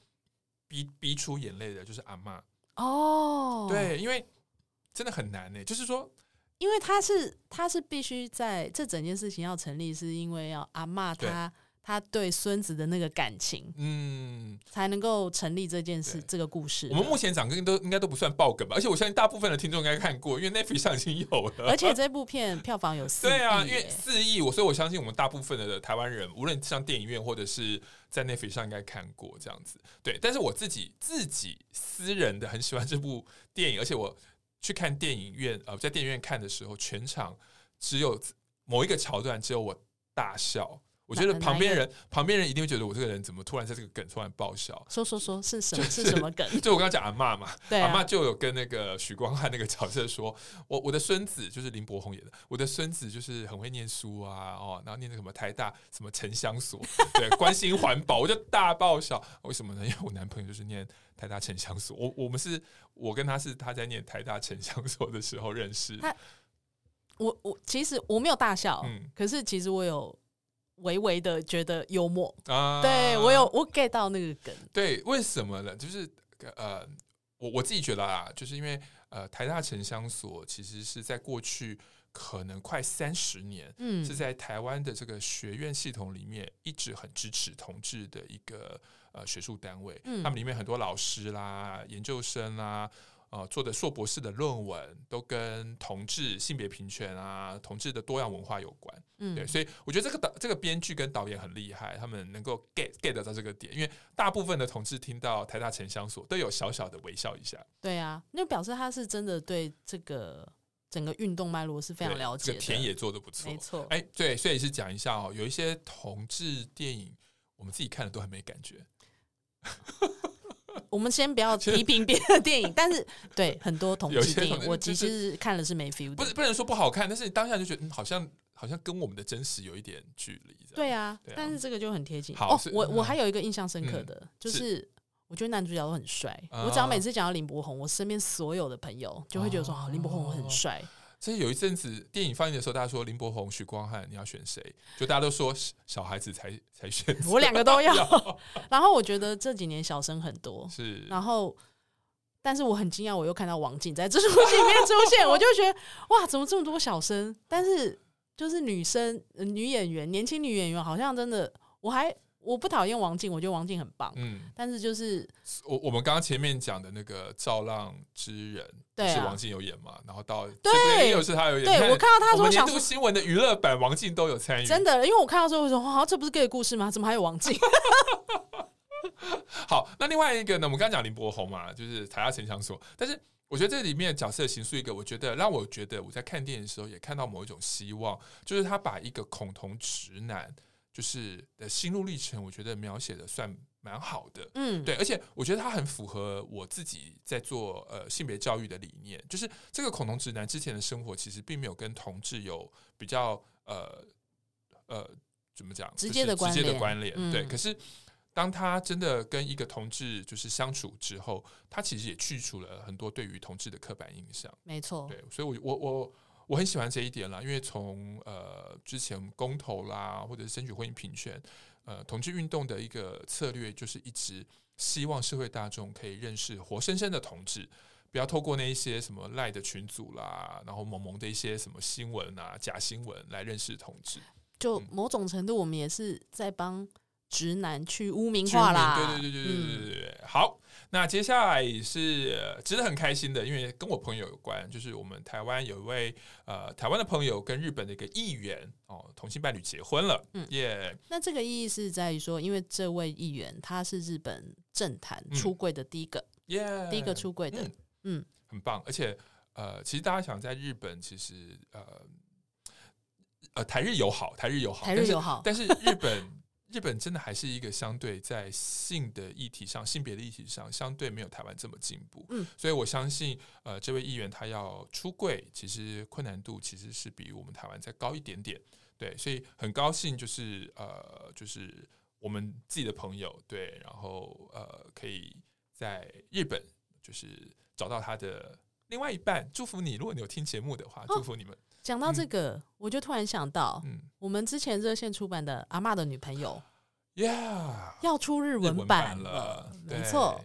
逼逼出眼泪的，就是阿嬷。哦，对，因为真的很难呢，就是说。因为他是他是必须在这整件事情要成立，是因为要阿嬷他他对孙子的那个感情，嗯，才能够成立这件事这个故事。我们目前讲跟都应该都不算爆梗吧，而且我相信大部分的听众应该看过，因为 Netflix 上已经有了。而且这部片票房有四亿，对啊，因为四亿，我所以我相信我们大部分的台湾人，无论上电影院或者是在 Netflix 上应该看过这样子。对，但是我自己自己私人的很喜欢这部电影，而且我。去看电影院，呃，在电影院看的时候，全场只有某一个桥段只有我大笑。我觉得旁边人旁边人一定会觉得我这个人怎么突然在这个梗突然爆笑？说说说是什么？是什么梗？就我刚刚讲阿嬷嘛，阿嬷就有跟那个许光汉那个角色说，我我的孙子就是林柏宏演的，我的孙子就是很会念书啊，哦，然后念那什么台大什么城乡所，对，关心环保，我就大爆笑。为什么呢？因为我男朋友就是念台大城乡所，我我们是我跟他是他在念台大城乡所的时候认识。他我我其实我没有大笑，嗯，可是其实我有。微微的觉得幽默啊，对我有我 get 到那个梗，对，为什么呢？就是呃，我我自己觉得啊，就是因为呃，台大城乡所其实是在过去可能快三十年，嗯，是在台湾的这个学院系统里面一直很支持同志的一个呃学术单位，嗯，他们里面很多老师啦、研究生啦。呃，做的硕博士的论文都跟同志性别平权啊、同志的多样文化有关，嗯，对，所以我觉得这个导这个编剧跟导演很厉害，他们能够 get get 到这个点，因为大部分的同志听到台大城乡所都有小小的微笑一下，对啊，那表示他是真的对这个整个运动脉络是非常了解的，这个田野做的不错，没错，哎，对，所以是讲一下哦，有一些同志电影我们自己看的都很没感觉。我们先不要批评别的电影，但是对很多同志电影，我其实是看了是没 feel 的。不是不能说不好看，但是你当下就觉得，嗯，好像好像跟我们的真实有一点距离。对啊，对啊，但是这个就很贴近。好，哦，我我还有一个印象深刻的，嗯，就是我觉得男主角都很帅。我只要每次讲到林柏宏，我身边所有的朋友就会觉得说，哦，林柏宏很帅。所以有一阵子电影放映的时候，大家说林柏宏、许光汉，你要选谁？就大家都说小孩子才才选，我两个都要。然后我觉得这几年小生很多，是。然后，但是我很惊讶，我又看到王静在这出戏里面出现，我就觉得哇，怎么这么多小生？但是就是女生、女演员、年轻女演员，好像真的我还。我不讨厌王静，我觉得王静很棒。嗯，但是就是我我们刚刚前面讲的那个《造浪之人》，对，是王静有演嘛？然后到对，又是他有演。对，我看到他说年度新闻的娱乐版，王静都有参与。真的，因为我看到之后我说，哇，这不是 gay 故事吗？怎么还有王静？好，那另外一个呢？我们刚刚讲林柏宏嘛，就是台下城乡所。但是我觉得这里面的角色形塑一个，我觉得让我觉得我在看电影的时候也看到某一种希望，就是他把一个恐同直男。就是的心路历程，我觉得描写的算蛮好的，嗯，对，而且我觉得他很符合我自己在做呃性别教育的理念，就是这个恐同直男之前的生活其实并没有跟同志有比较呃呃怎么讲？直接的，直接的关联，对。可是当他真的跟一个同志就是相处之后，他其实也去除了很多对于同志的刻板印象，没错，对，所以我我我。我很喜欢这一点啦，因为从呃之前公投啦，或者是争取婚姻平权，呃，同志运动的一个策略就是一直希望社会大众可以认识活生生的同志，不要透过那一些什么赖的群组啦，然后萌萌的一些什么新闻啊、假新闻来认识同志。就某种程度，我们也是在帮直男去污名化啦。对对对对对对对对，嗯、好。那接下来也是值得很开心的，因为跟我朋友有关，就是我们台湾有一位呃台湾的朋友跟日本的一个议员哦，同性伴侣结婚了，嗯耶。那这个意义是在于说，因为这位议员他是日本政坛出柜的第一个，耶第一个出柜的，嗯，嗯很棒。而且呃，其实大家想在日本，其实呃，呃台日友好，台日友好，台日友好，但是日本。日本真的还是一个相对在性的议题上、性别的议题上，相对没有台湾这么进步。嗯，所以我相信，呃，这位议员他要出柜，其实困难度其实是比我们台湾再高一点点。对，所以很高兴，就是呃，就是我们自己的朋友，对，然后呃，可以在日本就是找到他的另外一半。祝福你，如果你有听节目的话，祝福你们。哦讲到这个，嗯、我就突然想到，嗯，我们之前热线出版的《阿妈的女朋友 》，Yeah，要出日文版了，没错，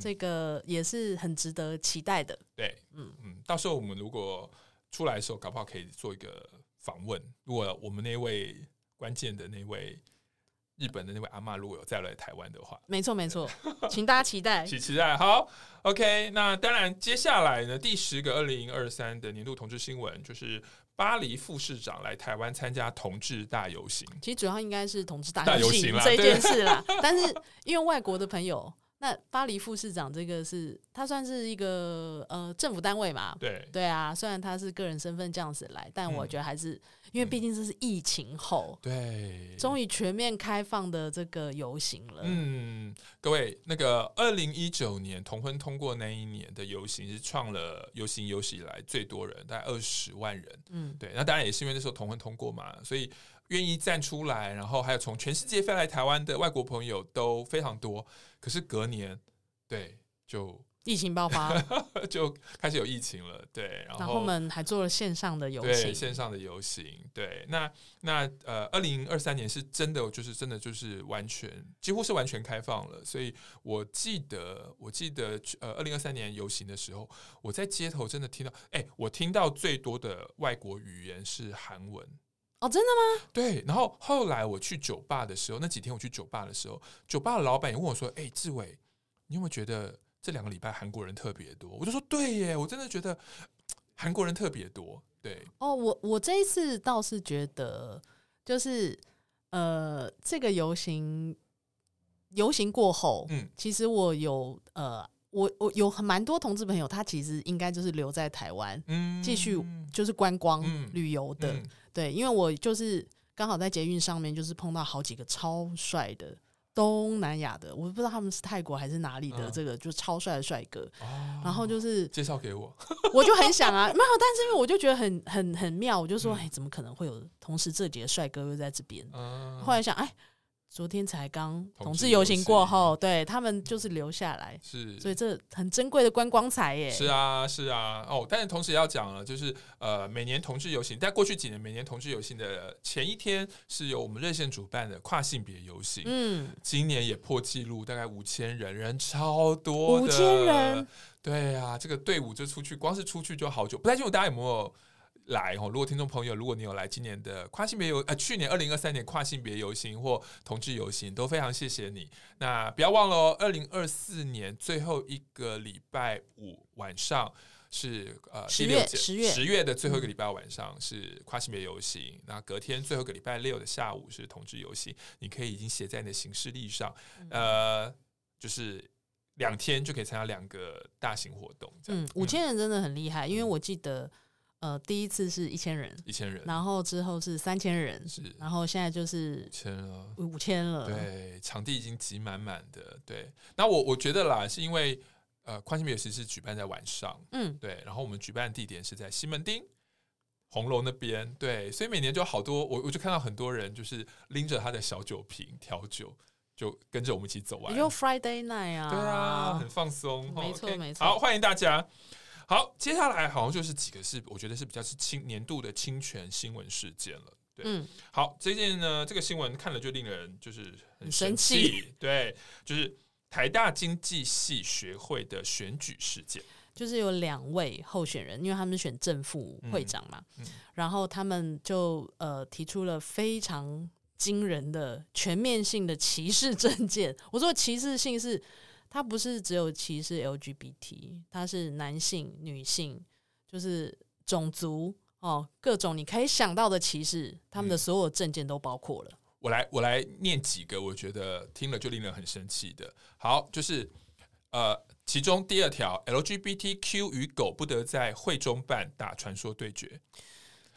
这个也是很值得期待的。对，嗯嗯，到时候我们如果出来的时候，搞不好可以做一个访问。如果我们那位关键的那位日本的那位阿妈如果有再来台湾的话，没错没错，请大家期待，请期待。好，OK，那当然接下来呢，第十个二零二三的年度同志新闻就是。巴黎副市长来台湾参加同志大游行，其实主要应该是同志大游行这件事啦。但是因为外国的朋友。那巴黎副市长这个是，他算是一个呃政府单位嘛？对对啊，虽然他是个人身份这样子来，但我觉得还是、嗯、因为毕竟这是疫情后，对，终于全面开放的这个游行了。嗯，各位，那个二零一九年同婚通过那一年的游行是创了游行有史以来最多人，大概二十万人。嗯，对，那当然也是因为那时候同婚通过嘛，所以。愿意站出来，然后还有从全世界飞来台湾的外国朋友都非常多。可是隔年，对，就疫情爆发，就开始有疫情了。对，然后，我们还做了线上的游行，对，线上的游行。对，那那呃，二零二三年是真的，就是真的就是完全几乎是完全开放了。所以我记得，我记得呃，二零二三年游行的时候，我在街头真的听到，哎，我听到最多的外国语言是韩文。哦，真的吗？对，然后后来我去酒吧的时候，那几天我去酒吧的时候，酒吧的老板也问我说：“哎，志伟，你有没有觉得这两个礼拜韩国人特别多？”我就说：“对耶，我真的觉得 韩国人特别多。”对，哦，我我这一次倒是觉得，就是呃，这个游行游行过后，嗯，其实我有呃。我我有很蛮多同志朋友，他其实应该就是留在台湾，嗯，继续就是观光旅游的，对，因为我就是刚好在捷运上面，就是碰到好几个超帅的东南亚的，我不知道他们是泰国还是哪里的，这个、嗯、就超帅的帅哥，哦、然后就是介绍给我，我就很想啊，没有，但是因为我就觉得很很很妙，我就说，哎、嗯，怎么可能会有同时这几个帅哥又在这边？嗯、后来想，哎。昨天才刚同志游行过后，对他们就是留下来，是，所以这很珍贵的观光财耶。是啊，是啊，哦，但是同时也要讲了，就是呃，每年同志游行，在过去几年每年同志游行的前一天是由我们热线主办的跨性别游行，嗯，今年也破纪录，大概五千人，人超多的，五千人，对啊，这个队伍就出去，光是出去就好久，不太清楚大家有没有。来哦！如果听众朋友，如果你有来今年的跨性别游，呃，去年二零二三年跨性别游行或同志游行，都非常谢谢你。那不要忘了哦，二零二四年最后一个礼拜五晚上是呃十月十月十月的最后一个礼拜晚上是跨性别游行，嗯、那隔天最后一个礼拜六的下午是同志游行，你可以已经写在你的行事历上，呃，就是两天就可以参加两个大型活动。嗯，五千人真的很厉害，因为我记得。呃，第一次是一千人，一千人，然后之后是三千人，是，然后现在就是五千了，五千了，对，场地已经挤满满的，对。那我我觉得啦，是因为呃，宽心美食是举办在晚上，嗯，对，然后我们举办的地点是在西门町红楼那边，对，所以每年就好多，我我就看到很多人就是拎着他的小酒瓶调酒，就跟着我们一起走完，有 Friday night 啊，对啊，很放松，没错没错，好，欢迎大家。好，接下来好像就是几个是我觉得是比较是侵年度的侵权新闻事件了。对，嗯，好，这件呢，这个新闻看了就令人就是很生气。对，就是台大经济系学会的选举事件，就是有两位候选人，因为他们选正副会长嘛，嗯嗯、然后他们就呃提出了非常惊人的全面性的歧视政见。我说歧视性是。他不是只有歧视 LGBT，它是男性、女性，就是种族哦，各种你可以想到的歧视，他们的所有证件都包括了。我来，我来念几个，我觉得听了就令人很生气的。好，就是呃，其中第二条，LGBTQ 与狗不得在会中办打传说对决。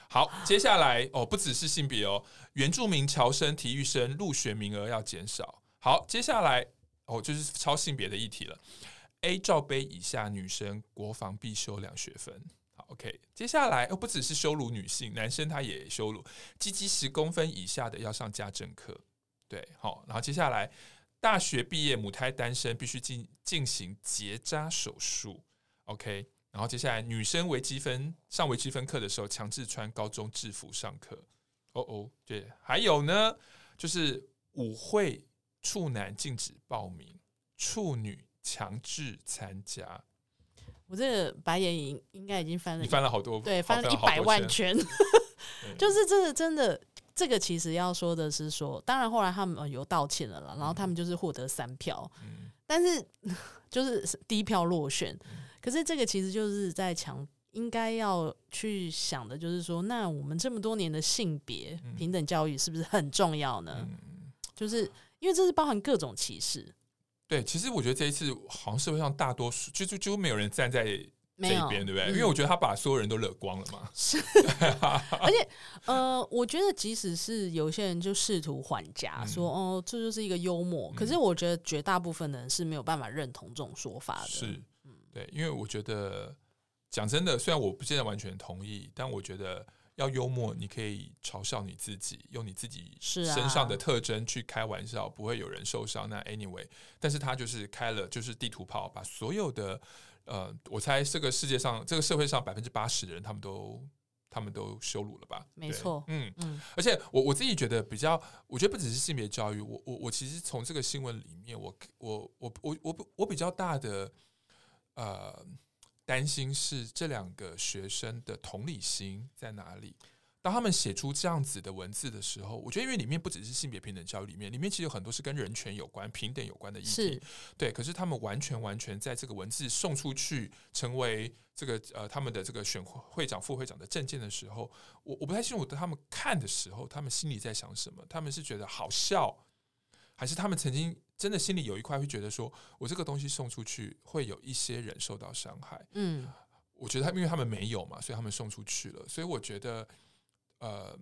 好，接下来哦，不只是性别哦，原住民侨生、体育生入学名额要减少。好，接下来哦，就是超性别的议题了。A 罩杯以下女生国防必修两学分。好，OK，接下来哦，不只是羞辱女性，男生他也羞辱，鸡鸡十公分以下的要上家政课。对，好，然后接下来大学毕业母胎单身必须进进行结扎手术。OK。然后接下来，女生微积分上微积分课的时候，强制穿高中制服上课。哦哦，对，还有呢，就是舞会处男禁止报名，处女强制参加。我这个白眼应应该已经翻了，你翻了好多，对，翻了一百万圈。就是这个真的，这个其实要说的是说，当然后来他们有道歉了啦，然后他们就是获得三票，嗯、但是就是第一票落选。嗯可是这个其实就是在强，应该要去想的，就是说，那我们这么多年的性别平等教育是不是很重要呢？嗯、就是因为这是包含各种歧视。对，其实我觉得这一次好像社会上大多数就就就没有人站在这一边，对不对？嗯、因为我觉得他把所有人都惹光了嘛。是，而且呃，我觉得即使是有些人就试图缓颊，说哦，这就是一个幽默。可是我觉得绝大部分的人是没有办法认同这种说法的。是。对，因为我觉得讲真的，虽然我不见得完全同意，但我觉得要幽默，你可以嘲笑你自己，用你自己身上的特征去开玩笑，不会有人受伤。那 anyway，但是他就是开了就是地图炮，把所有的呃，我猜这个世界上这个社会上百分之八十的人，他们都他们都羞辱了吧？没错，嗯嗯。而且我我自己觉得比较，我觉得不只是性别教育，我我我其实从这个新闻里面，我我我我我我比较大的。呃，担心是这两个学生的同理心在哪里？当他们写出这样子的文字的时候，我觉得因为里面不只是性别平等教育里面，里面其实有很多是跟人权有关、平等有关的议题。对，可是他们完全完全在这个文字送出去，成为这个呃他们的这个选会长、副会长的证件的时候，我我不太清楚，他们看的时候，他们心里在想什么？他们是觉得好笑，还是他们曾经？真的心里有一块会觉得说，我这个东西送出去会有一些人受到伤害。嗯，我觉得他因为他们没有嘛，所以他们送出去了。所以我觉得，呃，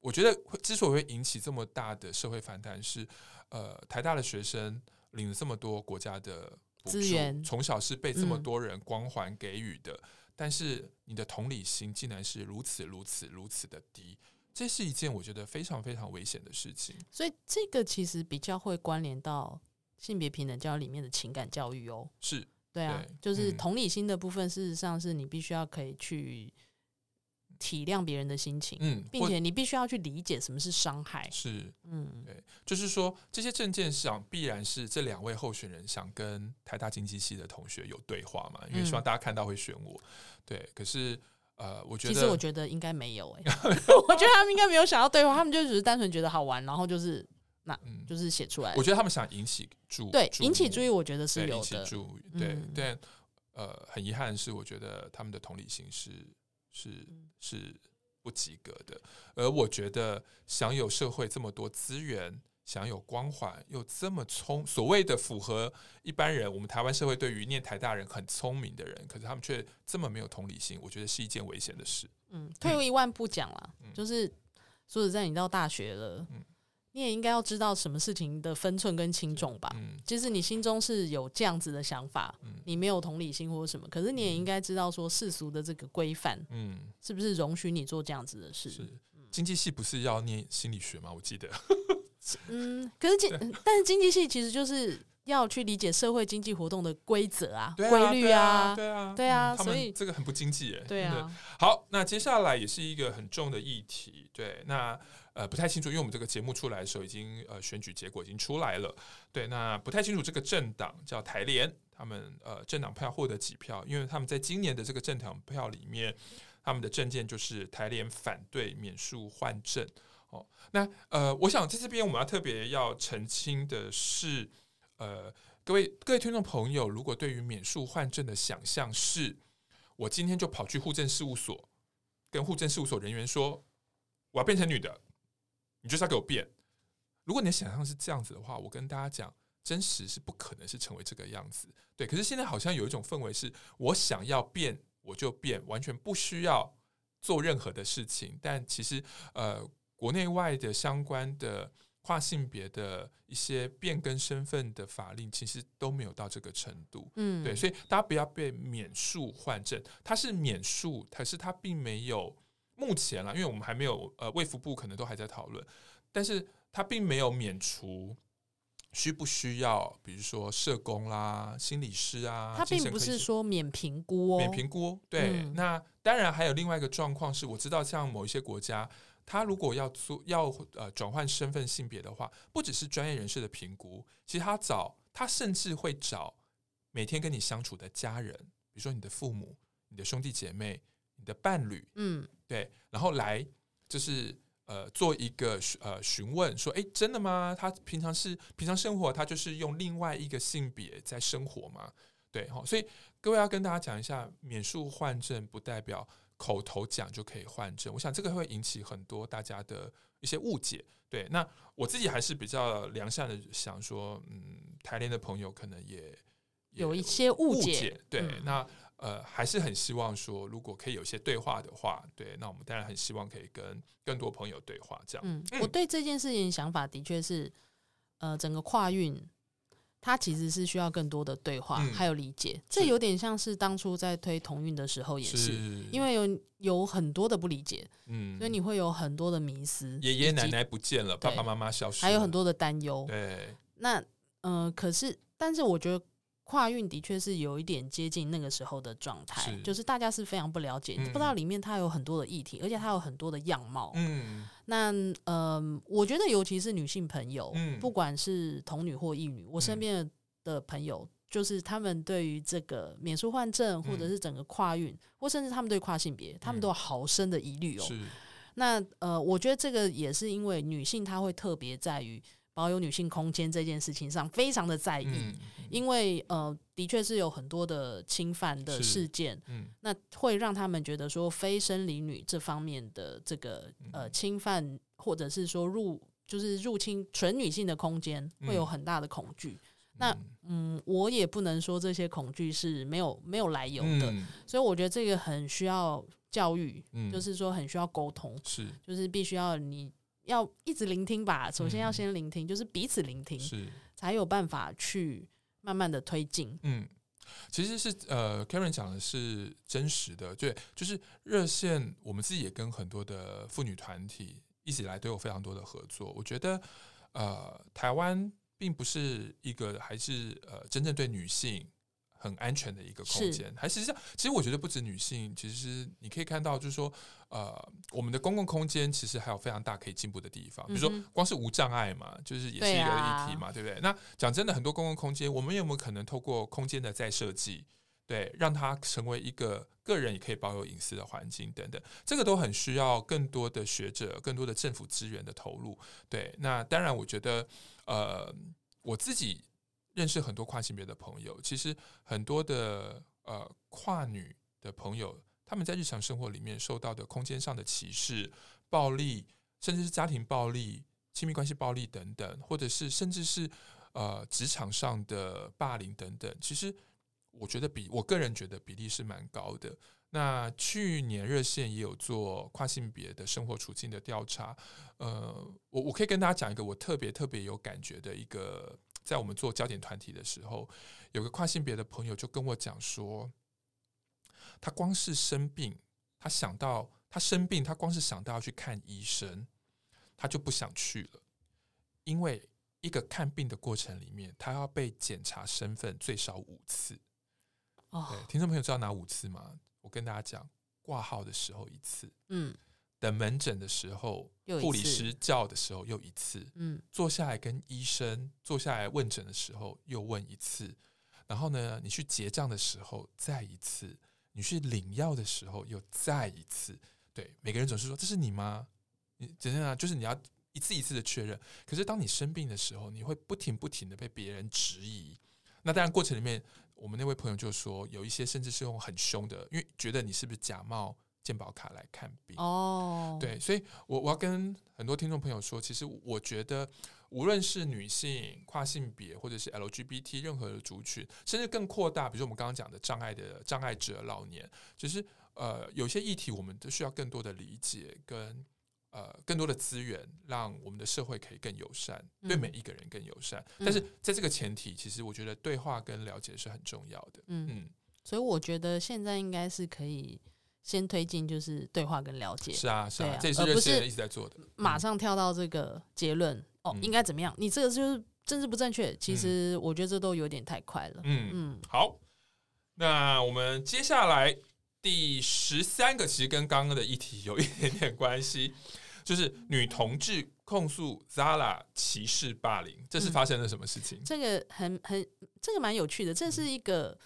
我觉得之所以会引起这么大的社会反弹，是呃，台大的学生领了这么多国家的资源，从小是被这么多人光环给予的，嗯，但是你的同理心竟然是如此如此如此的低。这是一件我觉得非常非常危险的事情，所以这个其实比较会关联到性别平等教育里面的情感教育哦。是，对啊，对就是同理心的部分，事实上是你必须要可以去体谅别人的心情，嗯，并且你必须要去理解什么是伤害。是，嗯，对，就是说这些证件上必然是这两位候选人想跟台大经济系的同学有对话嘛，因为希望大家看到会选我。对，可是。呃，我觉得其实我觉得应该没有哎、欸，我觉得他们应该没有想要对话，他们就只是单纯觉得好玩，然后就是那，就是写出来。我觉得他们想引起注对引起注意，我觉得是有的。引起注意，对，但呃，很遗憾的是，我觉得他们的同理心是是是不及格的。而我觉得享有社会这么多资源。享有光环又这么聪，所谓的符合一般人，我们台湾社会对于念台大人很聪明的人，可是他们却这么没有同理心，我觉得是一件危险的事。嗯，退一万步讲啦，嗯、就是说实在，你到大学了，嗯、你也应该要知道什么事情的分寸跟轻重吧。嗯，其实你心中是有这样子的想法，嗯、你没有同理心或者什么，可是你也应该知道说世俗的这个规范，嗯，是不是容许你做这样子的事？是，经济系不是要念心理学吗？我记得。嗯，可是经，但是经济系其实就是要去理解社会经济活动的规则啊、规律啊，对啊，对啊，所以这个很不经济耶。对啊，好，那接下来也是一个很重的议题。对，那呃不太清楚，因为我们这个节目出来的时候已经呃选举结果已经出来了。对，那不太清楚这个政党叫台联，他们呃政党票获得几票？因为他们在今年的这个政党票里面，他们的政见就是台联反对免诉换证。哦，那呃，我想在这边我们要特别要澄清的是，呃，各位各位听众朋友，如果对于免术换证的想象是，我今天就跑去户政事务所，跟户政事务所人员说，我要变成女的，你就是要给我变。如果你的想象是这样子的话，我跟大家讲，真实是不可能是成为这个样子。对，可是现在好像有一种氛围是，我想要变我就变，完全不需要做任何的事情，但其实呃，国内外的相关的跨性别的一些变更身份的法令，其实都没有到这个程度。嗯，对，所以大家不要被免术换证，它是免术，可是它并没有目前啦，因为我们还没有呃，卫福部可能都还在讨论，但是它并没有免除。需不需要，比如说社工啦、心理师啊？他并不是说免评估哦，免评估。对，嗯、那当然还有另外一个状况是，我知道像某一些国家，他如果要做要呃转换身份性别的话，不只是专业人士的评估，其实他找他甚至会找每天跟你相处的家人，比如说你的父母、你的兄弟姐妹、你的伴侣，嗯，对，然后来就是。呃，做一个呃询问，说，哎，真的吗？他平常是平常生活，他就是用另外一个性别在生活吗？对，哈，所以各位要跟大家讲一下，免术换证不代表口头讲就可以换证。我想这个会引起很多大家的一些误解。对，那我自己还是比较良善的，想说，嗯，台联的朋友可能也，也有一些误解。对，嗯、那。呃，还是很希望说，如果可以有些对话的话，对，那我们当然很希望可以跟更多朋友对话，这样。嗯，我对这件事情想法的确是，呃，整个跨运，它其实是需要更多的对话，嗯、还有理解。这有点像是当初在推同运的时候也是，是因为有有很多的不理解，嗯，所以你会有很多的迷思。爷爷奶奶不见了，爸爸妈妈消失了，还有很多的担忧。对，那呃，可是，但是我觉得。跨运的确是有一点接近那个时候的状态，就是大家是非常不了解，嗯、不知道里面它有很多的议题，而且它有很多的样貌。嗯，那呃，我觉得尤其是女性朋友，嗯、不管是同女或异女，我身边的朋友，就是他们对于这个免术换证，或者是整个跨运，嗯、或甚至他们对跨性别，他们都有好深的疑虑哦。是。那呃，我觉得这个也是因为女性她会特别在于。保有女性空间这件事情上非常的在意，嗯、因为呃，的确是有很多的侵犯的事件，嗯、那会让他们觉得说非生理女这方面的这个呃侵犯，或者是说入就是入侵纯女性的空间，会有很大的恐惧。嗯、那嗯，我也不能说这些恐惧是没有没有来由的，嗯、所以我觉得这个很需要教育，嗯、就是说很需要沟通，是。就是必须要你。要一直聆听吧，首先要先聆听，嗯、就是彼此聆听，是才有办法去慢慢的推进。嗯，其实是呃，Karen 讲的是真实的，对，就是热线，我们自己也跟很多的妇女团体一直以来都有非常多的合作。我觉得呃，台湾并不是一个还是呃真正对女性。很安全的一个空间，还实际上，其实我觉得不止女性，其实你可以看到，就是说，呃，我们的公共空间其实还有非常大可以进步的地方。比如说，光是无障碍嘛，就是也是一个议题嘛，对不对？那讲真的，很多公共空间，我们有没有可能透过空间的再设计，对，让它成为一个个人也可以保有隐私的环境等等，这个都很需要更多的学者、更多的政府资源的投入。对，那当然，我觉得，呃，我自己。认识很多跨性别的朋友，其实很多的呃跨女的朋友，他们在日常生活里面受到的空间上的歧视、暴力，甚至是家庭暴力、亲密关系暴力等等，或者是甚至是呃职场上的霸凌等等，其实我觉得比我个人觉得比例是蛮高的。那去年热线也有做跨性别的生活处境的调查，呃，我我可以跟大家讲一个我特别特别有感觉的一个。在我们做焦点团体的时候，有个跨性别的朋友就跟我讲说，他光是生病，他想到他生病，他光是想到要去看医生，他就不想去了，因为一个看病的过程里面，他要被检查身份最少五次。哦，对，听众朋友知道哪五次吗？我跟大家讲，挂号的时候一次，嗯。等门诊的时候，护理师叫的时候又一次，嗯，坐下来跟医生坐下来问诊的时候又问一次，然后呢，你去结账的时候再一次，你去领药的时候又再一次，对，每个人总是说，这是你吗？你怎样啊，就是你要一次一次的确认。可是当你生病的时候，你会不停不停的被别人质疑。那当然过程里面，我们那位朋友就说，有一些甚至是用很凶的，因为觉得你是不是假冒。健保卡来看病哦，对，所以我我要跟很多听众朋友说，其实我觉得无论是女性、跨性别，或者是 LGBT 任何的族群，甚至更扩大，比如说我们刚刚讲的障碍的障碍者、老年，就是呃，有些议题我们都需要更多的理解跟呃更多的资源，让我们的社会可以更友善，对每一个人更友善。嗯、但是在这个前提，其实我觉得对话跟了解是很重要的。嗯嗯，所以我觉得现在应该是可以。先推进就是对话跟了解，是啊，是啊，啊这也是热线一直在做的。马上跳到这个结论、嗯、哦，应该怎么样？你这个就是政治不正确。其实我觉得这都有点太快了。嗯嗯，好，那我们接下来第十三个，其实跟刚刚的议题有一点点关系，就是女同志控诉 Zara 歧视霸凌，这是发生了什么事情？嗯、这个很很，这个蛮有趣的。这是一个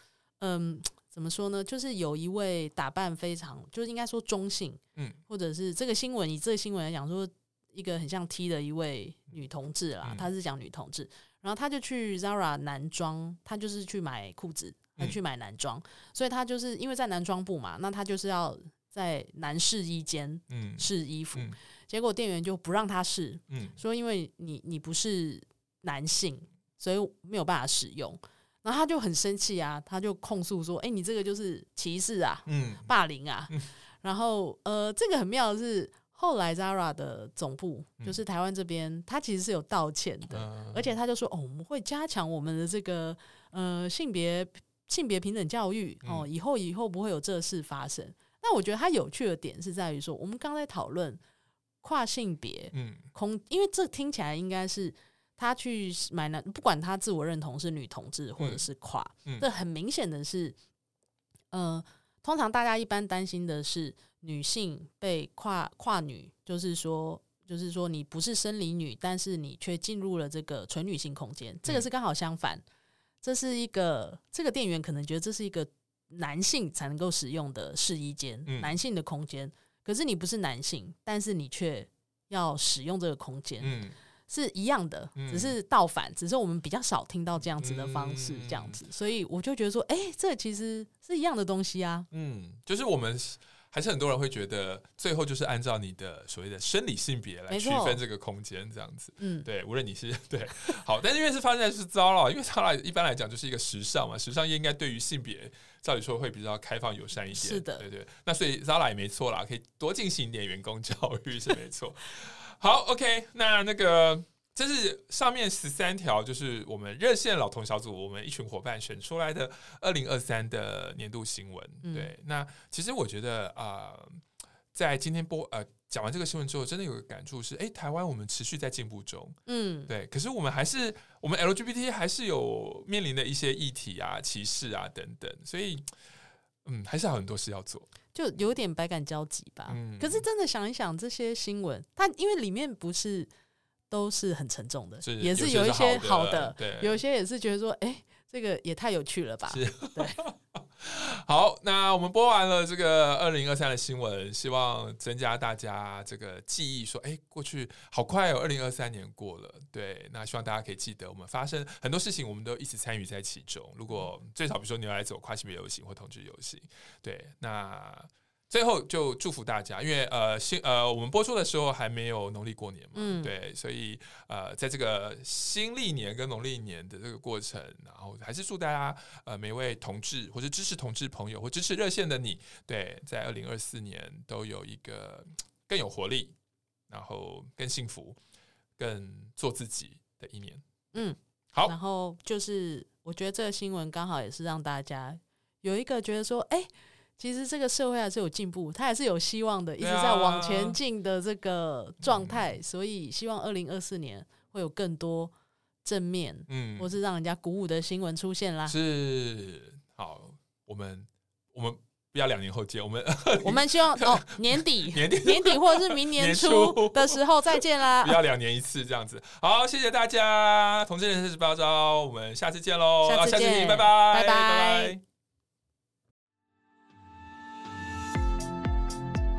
嗯。嗯怎么说呢？就是有一位打扮非常，就是应该说中性，嗯，或者是这个新闻以这个新闻来讲，说一个很像 T 的一位女同志啦，她、嗯、是讲女同志，然后她就去 Zara 男装，她就是去买裤子，她去买男装，嗯、所以她就是因为在男装部嘛，那她就是要在男试衣间嗯。试衣服，嗯、结果店员就不让她试，嗯，说因为你你不是男性，所以没有办法使用。然后他就很生气啊，他就控诉说：“哎，你这个就是歧视啊，嗯，霸凌啊。嗯”然后呃，这个很妙的是，后来 Zara 的总部就是台湾这边，他其实是有道歉的，嗯、而且他就说：“哦，我们会加强我们的这个呃性别性别平等教育哦，以后以后不会有这事发生。”那我觉得他有趣的点是在于说，我们刚才讨论跨性别，嗯，空，因为这听起来应该是。他去买男，不管他自我认同是女同志或者是跨，嗯。嗯、这很明显的是，呃，通常大家一般担心的是女性被跨跨女，就是说，就是说你不是生理女，但是你却进入了这个纯女性空间，这个是刚好相反，这是一个这个店员可能觉得这是一个男性才能够使用的试衣间，嗯、男性的空间，可是你不是男性，但是你却要使用这个空间。嗯是一样的，只是倒反，嗯、只是我们比较少听到这样子的方式，这样子，嗯、所以我就觉得说，哎、欸，这其实是一样的东西啊。嗯，就是我们还是很多人会觉得，最后就是按照你的所谓的生理性别来区分这个空间，这样子。嗯，对，无论你是 对好，但是因为是发现是 Zara，因为 Zara 一般来讲就是一个时尚嘛，时尚业应该对于性别照理说会比较开放友善一点。是的，对，对对。那所以 Zara 也没错啦，可以多进行一点员工教育是没错。好，OK，那那个这是上面十三条，就是我们热线老同小组，我们一群伙伴选出来的二零二三的年度新闻。嗯、对，那其实我觉得啊、呃，在今天播呃讲完这个新闻之后，真的有个感触是，哎，台湾我们持续在进步中，嗯，对，可是我们还是我们 LGBT 还是有面临的一些议题啊、歧视啊等等，所以嗯，还是有很多事要做，就有点百感交集吧。嗯，可是真的想一想，这些新闻，它因为里面不是。都是很沉重的，是也是有一些好的，对，有一些也是觉得说，哎、欸，这个也太有趣了吧？是，对。好，那我们播完了这个二零二三的新闻，希望增加大家这个记忆，说，哎、过去好快哦，二零二三年过了，对。那希望大家可以记得，我们发生很多事情，我们都一起参与在其中。如果最少，比如说你要来走跨性别游行或同志游行，对，那。最后就祝福大家，因为呃新呃我们播出的时候还没有农历过年嘛，嗯、对，所以呃在这个新历年跟农历年的这个过程，然后还是祝大家呃每位同志或者支持同志朋友或支持热线的你，对，在二零二四年都有一个更有活力，然后更幸福、更做自己的一年。嗯，好，然后就是我觉得这个新闻刚好也是让大家有一个觉得说，哎。其实这个社会还是有进步，它还是有希望的，一直在往前进的这个状态。啊、所以希望二零二四年会有更多正面，嗯，或是让人家鼓舞的新闻出现啦。是，好，我们我们不要两年后见，我们 我们希望 哦年底 年底年底或者是明年初的时候再见啦。不要两年一次这样子。好，谢谢大家，同志人生十八招，我们下次见喽，下次见，啊、次拜拜，拜拜。拜拜